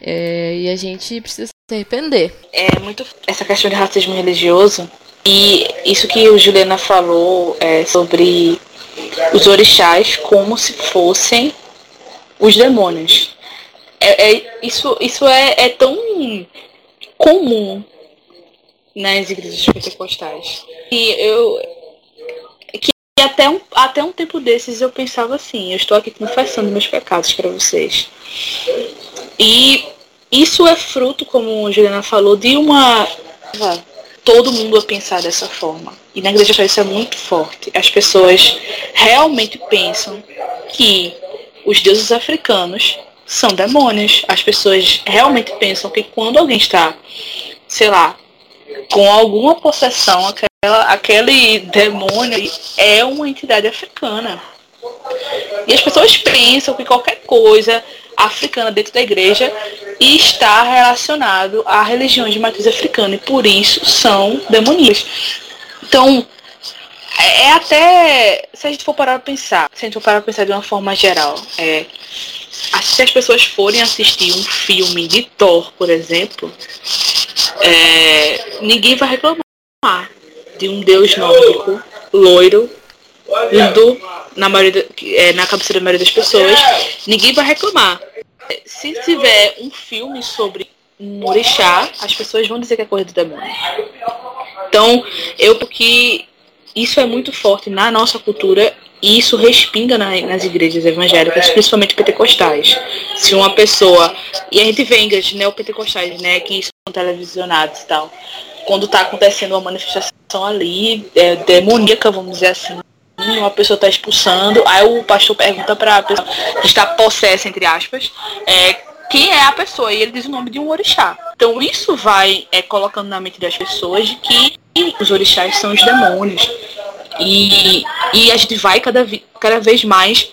É, e a gente precisa se arrepender. É muito essa questão de racismo religioso e isso que o Juliana falou é, sobre os orixás como se fossem os demônios. É, é isso isso é, é tão comum nas igrejas pentecostais. E eu que até um, até um tempo desses eu pensava assim, eu estou aqui confessando meus pecados para vocês. E isso é fruto, como a Juliana falou, de uma todo mundo a pensar dessa forma. E na igreja isso é muito forte. As pessoas realmente pensam que os deuses africanos são demônios. As pessoas realmente pensam que quando alguém está, sei lá, com alguma possessão, aquela, aquele demônio é uma entidade africana. E as pessoas pensam que qualquer coisa africana dentro da igreja está relacionado a religiões de matriz africana e por isso são demoníacas. Então, é, é até, se a gente for parar para pensar, se a gente for parar para pensar de uma forma geral, é, se as pessoas forem assistir um filme de Thor, por exemplo, é, ninguém vai reclamar de um deus nórdico, loiro, lindo, na, maioria, é, na cabeça da maioria das pessoas, ninguém vai reclamar. Se tiver um filme sobre um orixá, as pessoas vão dizer que é coisa do demônio. Então, eu porque isso é muito forte na nossa cultura e isso respinga na, nas igrejas evangélicas, principalmente pentecostais. Se uma pessoa. E a gente vê igrejas neopentecostais, né, que são televisionados e tal. Quando está acontecendo uma manifestação ali, é, demoníaca, vamos dizer assim, uma pessoa está expulsando, aí o pastor pergunta para a pessoa que está possessa, entre aspas, é, quem é a pessoa, e ele diz o nome de um orixá. Então isso vai é, colocando na mente das pessoas de que os orixás são os demônios. E, e a gente vai cada, cada vez mais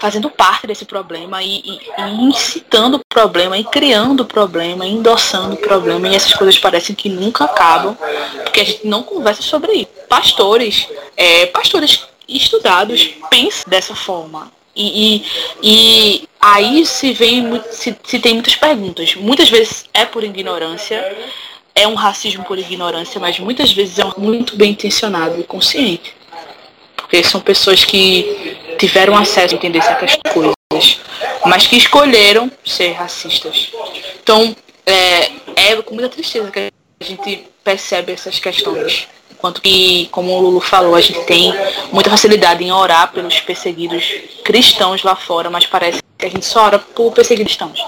fazendo parte desse problema e, e, e, incitando o problema, e criando o problema, e endossando o problema, e essas coisas parecem que nunca acabam, porque a gente não conversa sobre isso. Pastores, é, pastores estudados pensam dessa forma. E, e, e aí se vem se, se tem muitas perguntas. Muitas vezes é por ignorância, é um racismo por ignorância, mas muitas vezes é muito bem intencionado e consciente. Porque são pessoas que tiveram acesso a entender certas coisas, mas que escolheram ser racistas. Então, é, é com muita tristeza que a gente percebe essas questões. Enquanto que, como o Lulu falou, a gente tem muita facilidade em orar pelos perseguidos cristãos lá fora, mas parece que a gente só ora por perseguidos cristãos.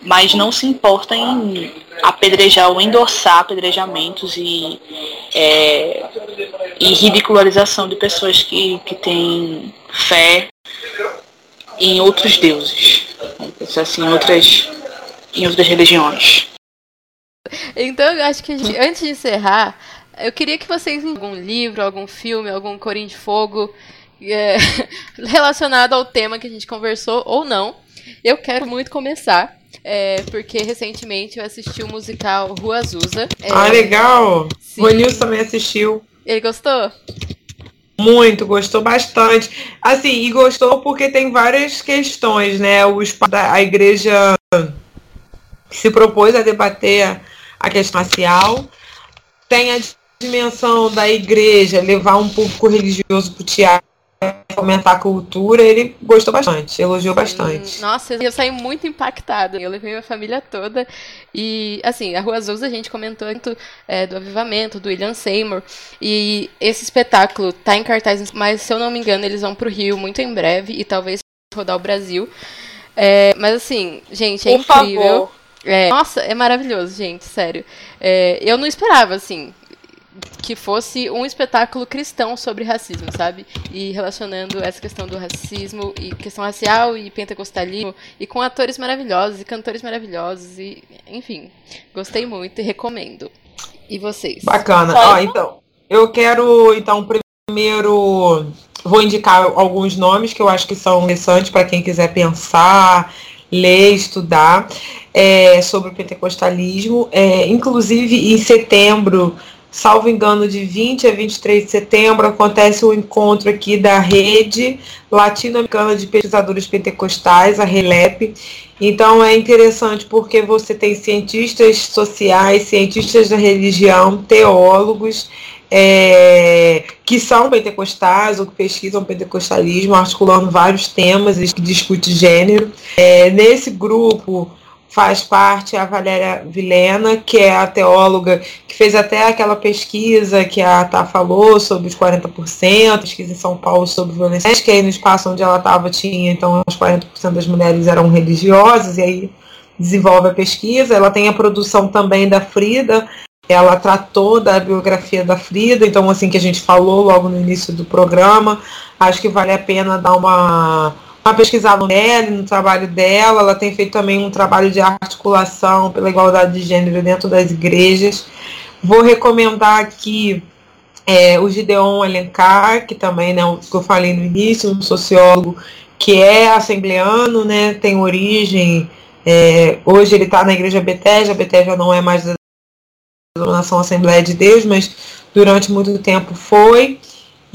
Mas não se importa em apedrejar ou endossar apedrejamentos e, é, e ridicularização de pessoas que, que têm fé em outros deuses. Assim, em outras, em outras religiões. Então, eu acho que gente, antes de encerrar, eu queria que vocês algum livro, algum filme, algum Corim de Fogo é, relacionado ao tema que a gente conversou ou não. Eu quero muito começar, é, porque recentemente eu assisti o musical Rua Azusa. É, ah, legal! Sim. O Nilson também assistiu. Ele gostou? Muito, gostou bastante. Assim, e gostou porque tem várias questões, né? Os, a igreja se propôs a debater a questão racial. Tem a dimensão da igreja levar um público religioso para o teatro fomentar a cultura, ele gostou bastante, elogiou bastante. Nossa, eu saí muito impactada. Eu levei minha família toda e, assim, a Rua Azul a gente comentou é, do Avivamento, do William Seymour e esse espetáculo tá em cartaz, mas se eu não me engano eles vão pro Rio muito em breve e talvez rodar o Brasil. É, mas assim, gente, é Por incrível. favor. É, nossa, é maravilhoso, gente, sério. É, eu não esperava, assim, que fosse um espetáculo cristão sobre racismo, sabe? E relacionando essa questão do racismo e questão racial e pentecostalismo e com atores maravilhosos e cantores maravilhosos e, enfim, gostei muito e recomendo. E vocês? Bacana. Ó, então, eu quero, então, primeiro vou indicar alguns nomes que eu acho que são interessantes para quem quiser pensar, ler, estudar é, sobre o pentecostalismo. É, inclusive, em setembro, salvo engano, de 20 a 23 de setembro, acontece o encontro aqui da Rede Latino-Americana de Pesquisadores Pentecostais, a RELEP. Então é interessante porque você tem cientistas sociais, cientistas da religião, teólogos, é, que são pentecostais ou que pesquisam pentecostalismo, articulando vários temas que discute gênero. É, nesse grupo faz parte a Valéria Vilena, que é a teóloga que fez até aquela pesquisa que a Tá falou sobre os 40%, pesquisa em São Paulo sobre violência, que aí no espaço onde ela estava tinha, então, os 40% das mulheres eram religiosas, e aí desenvolve a pesquisa. Ela tem a produção também da Frida, ela tratou da biografia da Frida, então assim que a gente falou logo no início do programa, acho que vale a pena dar uma, uma pesquisada nela, no trabalho dela. Ela tem feito também um trabalho de articulação pela igualdade de gênero dentro das igrejas. Vou recomendar aqui é, o Gideon Alencar, que também, né, que eu falei no início, um sociólogo que é assembleano, né, tem origem. É, hoje ele está na igreja Bethesda, a Bethesda não é mais da denominação Assembleia de Deus, mas durante muito tempo foi.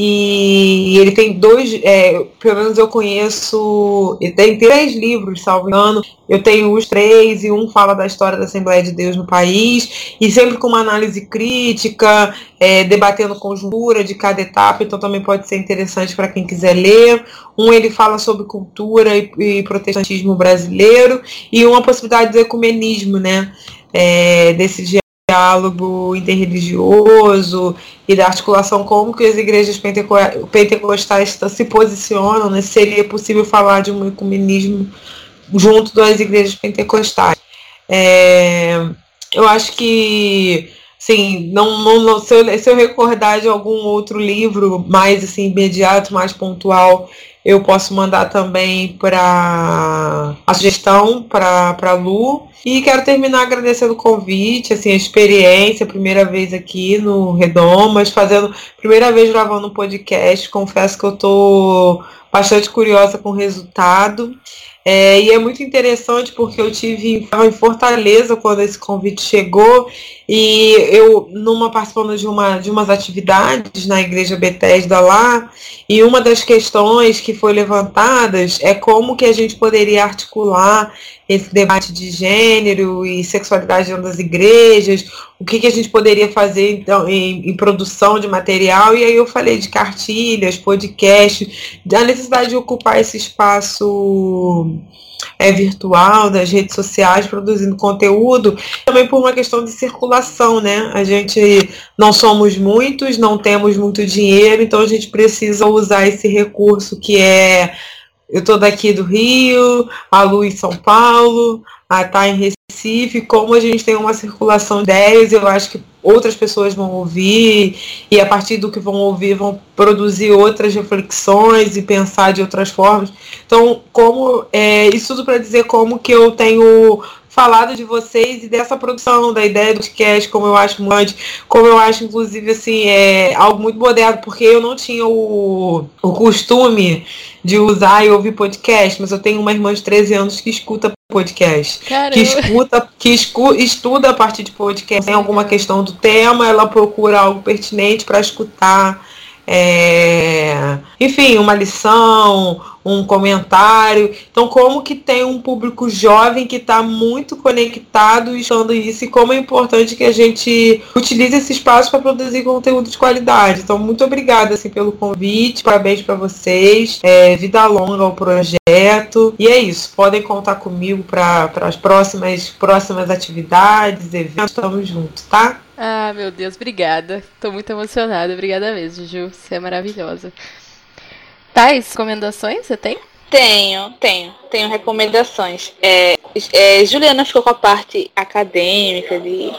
E ele tem dois, é, pelo menos eu conheço, ele tem três livros, salvo engano. Eu tenho os três, e um fala da história da Assembleia de Deus no país, e sempre com uma análise crítica, é, debatendo conjuntura de cada etapa, então também pode ser interessante para quem quiser ler. Um ele fala sobre cultura e, e protestantismo brasileiro, e uma possibilidade do ecumenismo, né? É, desse diálogo interreligioso e da articulação como que as igrejas penteco pentecostais se posicionam, né? seria possível falar de um ecumenismo junto das igrejas pentecostais. É, eu acho que sim, não, não, não se, eu, se eu recordar de algum outro livro mais assim imediato, mais pontual, eu posso mandar também para a sugestão para Lu. E quero terminar agradecendo o convite, assim, a experiência, primeira vez aqui no Redomas, fazendo, primeira vez gravando um podcast. Confesso que eu estou bastante curiosa com o resultado. É, e é muito interessante porque eu tive em Fortaleza quando esse convite chegou e eu numa participando de uma de umas atividades na igreja Bethesda lá e uma das questões que foi levantadas é como que a gente poderia articular esse debate de gênero e sexualidade dentro das igrejas, o que, que a gente poderia fazer então em, em, produção de material, e aí eu falei de cartilhas, podcast, da necessidade de ocupar esse espaço é, virtual, das redes sociais, produzindo conteúdo, também por uma questão de circulação, né? A gente não somos muitos, não temos muito dinheiro, então a gente precisa usar esse recurso que é eu estou daqui do Rio, a Lu em São Paulo, a Tá em Recife. Como a gente tem uma circulação de ideias, eu acho que outras pessoas vão ouvir e a partir do que vão ouvir vão produzir outras reflexões e pensar de outras formas. Então, como é, isso tudo para dizer como que eu tenho falado de vocês e dessa produção, da ideia do podcast, como eu acho muito, como eu acho, inclusive, assim, é algo muito moderno, porque eu não tinha o, o costume de usar e ouvir podcast, mas eu tenho uma irmã de 13 anos que escuta podcast. Caramba. Que escuta, que escu, estuda a partir de podcast. Tem alguma questão do tema, ela procura algo pertinente para escutar. É, enfim, uma lição, um comentário. Então, como que tem um público jovem que está muito conectado e estando isso, e como é importante que a gente utilize esse espaço para produzir conteúdo de qualidade. Então, muito obrigada assim, pelo convite, parabéns para vocês, é, vida longa ao projeto. E é isso, podem contar comigo para as próximas, próximas atividades, eventos, estamos juntos, tá? Ah, meu Deus, obrigada. Tô muito emocionada. Obrigada mesmo, Ju. Você é maravilhosa. Tais recomendações você tem? Tenho, tenho. Tenho recomendações. É, é, Juliana ficou com a parte acadêmica, de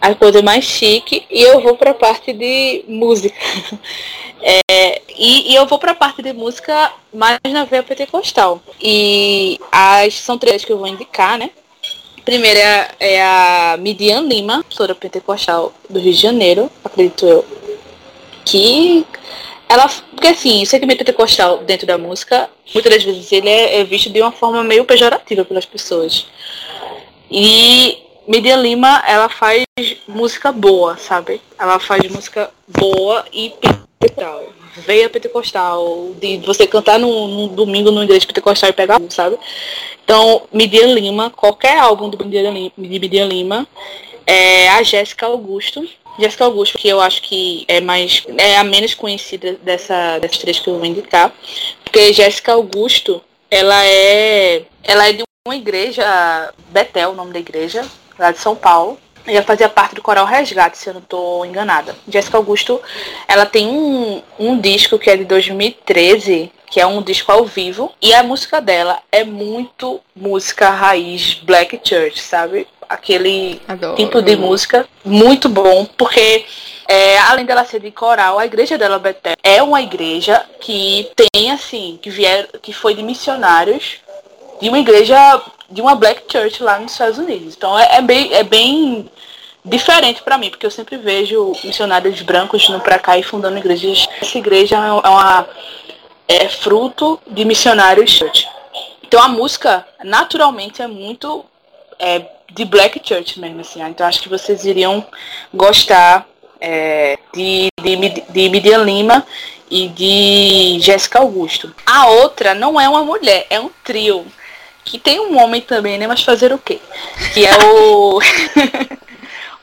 a coisa mais chique, e eu vou para a parte de música. É, e, e, eu vou para a parte de música mais na veia pentecostal. E as são três que eu vou indicar, né? Primeira é, é a Midian Lima, professora pentecostal do Rio de Janeiro, acredito eu. Que ela, porque assim, o segmento pentecostal dentro da música, muitas das vezes ele é, é visto de uma forma meio pejorativa pelas pessoas. E Midia Lima, ela faz música boa, sabe? Ela faz música boa e pentecostal. Veia pentecostal, de você cantar num, num domingo no igreja pentecostal e pegar, sabe? Então, Midia Lima, qualquer álbum do Midia Lima, de Midia Lima, é a Jéssica Augusto, Jéssica Augusto, que eu acho que é mais é a menos conhecida dessa dessas três que eu vou indicar, porque Jéssica Augusto, ela é ela é de uma igreja Betel, o nome da igreja, lá de São Paulo. Ela fazia parte do Coral Resgate, se eu não estou enganada. Jéssica Augusto, ela tem um, um disco que é de 2013, que é um disco ao vivo, e a música dela é muito música raiz Black Church, sabe? aquele Adoro. tipo de música muito bom, porque é, além dela ser de coral, a igreja dela Betel é uma igreja que tem assim, que vier, que foi de missionários de uma igreja de uma black church lá nos Estados Unidos. Então é, é bem é bem diferente para mim, porque eu sempre vejo missionários brancos indo para cá e fundando igrejas. Essa igreja é uma é fruto de missionários church. Então a música naturalmente é muito é, de Black Church mesmo, assim. Então acho que vocês iriam gostar é, de, de, de Midian Lima e de Jéssica Augusto. A outra não é uma mulher, é um trio. Que tem um homem também, né? Mas fazer o quê? Que é o.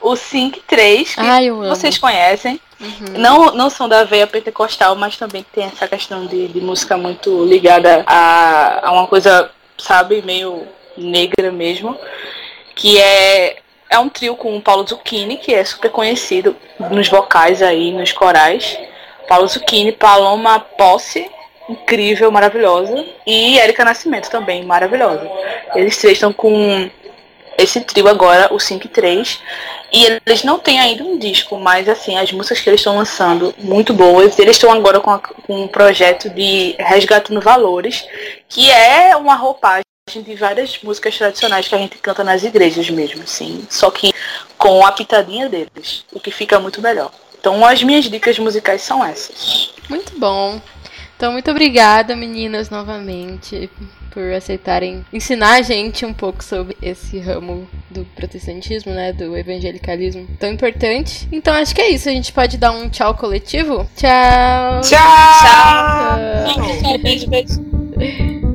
o Sync 3, que Ai, vocês conhecem. Uhum. Não, não são da veia pentecostal, mas também tem essa questão de, de música muito ligada a, a uma coisa, sabe, meio negra mesmo que é, é um trio com o Paulo Zucchini, que é super conhecido nos vocais aí, nos corais. Paulo Zucchini, Paloma Posse, incrível, maravilhosa. E Erika Nascimento também, maravilhosa. Eles três estão com esse trio agora, o 5 e 3. E eles não têm ainda um disco, mas assim, as músicas que eles estão lançando, muito boas. Eles estão agora com, a, com um projeto de Resgatando Valores, que é uma roupagem de várias músicas tradicionais que a gente canta nas igrejas mesmo, sim. Só que com a pitadinha deles, o que fica muito melhor. Então as minhas dicas musicais são essas. Muito bom. Então muito obrigada, meninas, novamente, por aceitarem ensinar a gente um pouco sobre esse ramo do protestantismo, né, do evangelicalismo tão importante. Então acho que é isso, a gente pode dar um tchau coletivo? Tchau. Tchau. Tchau. tchau. tchau.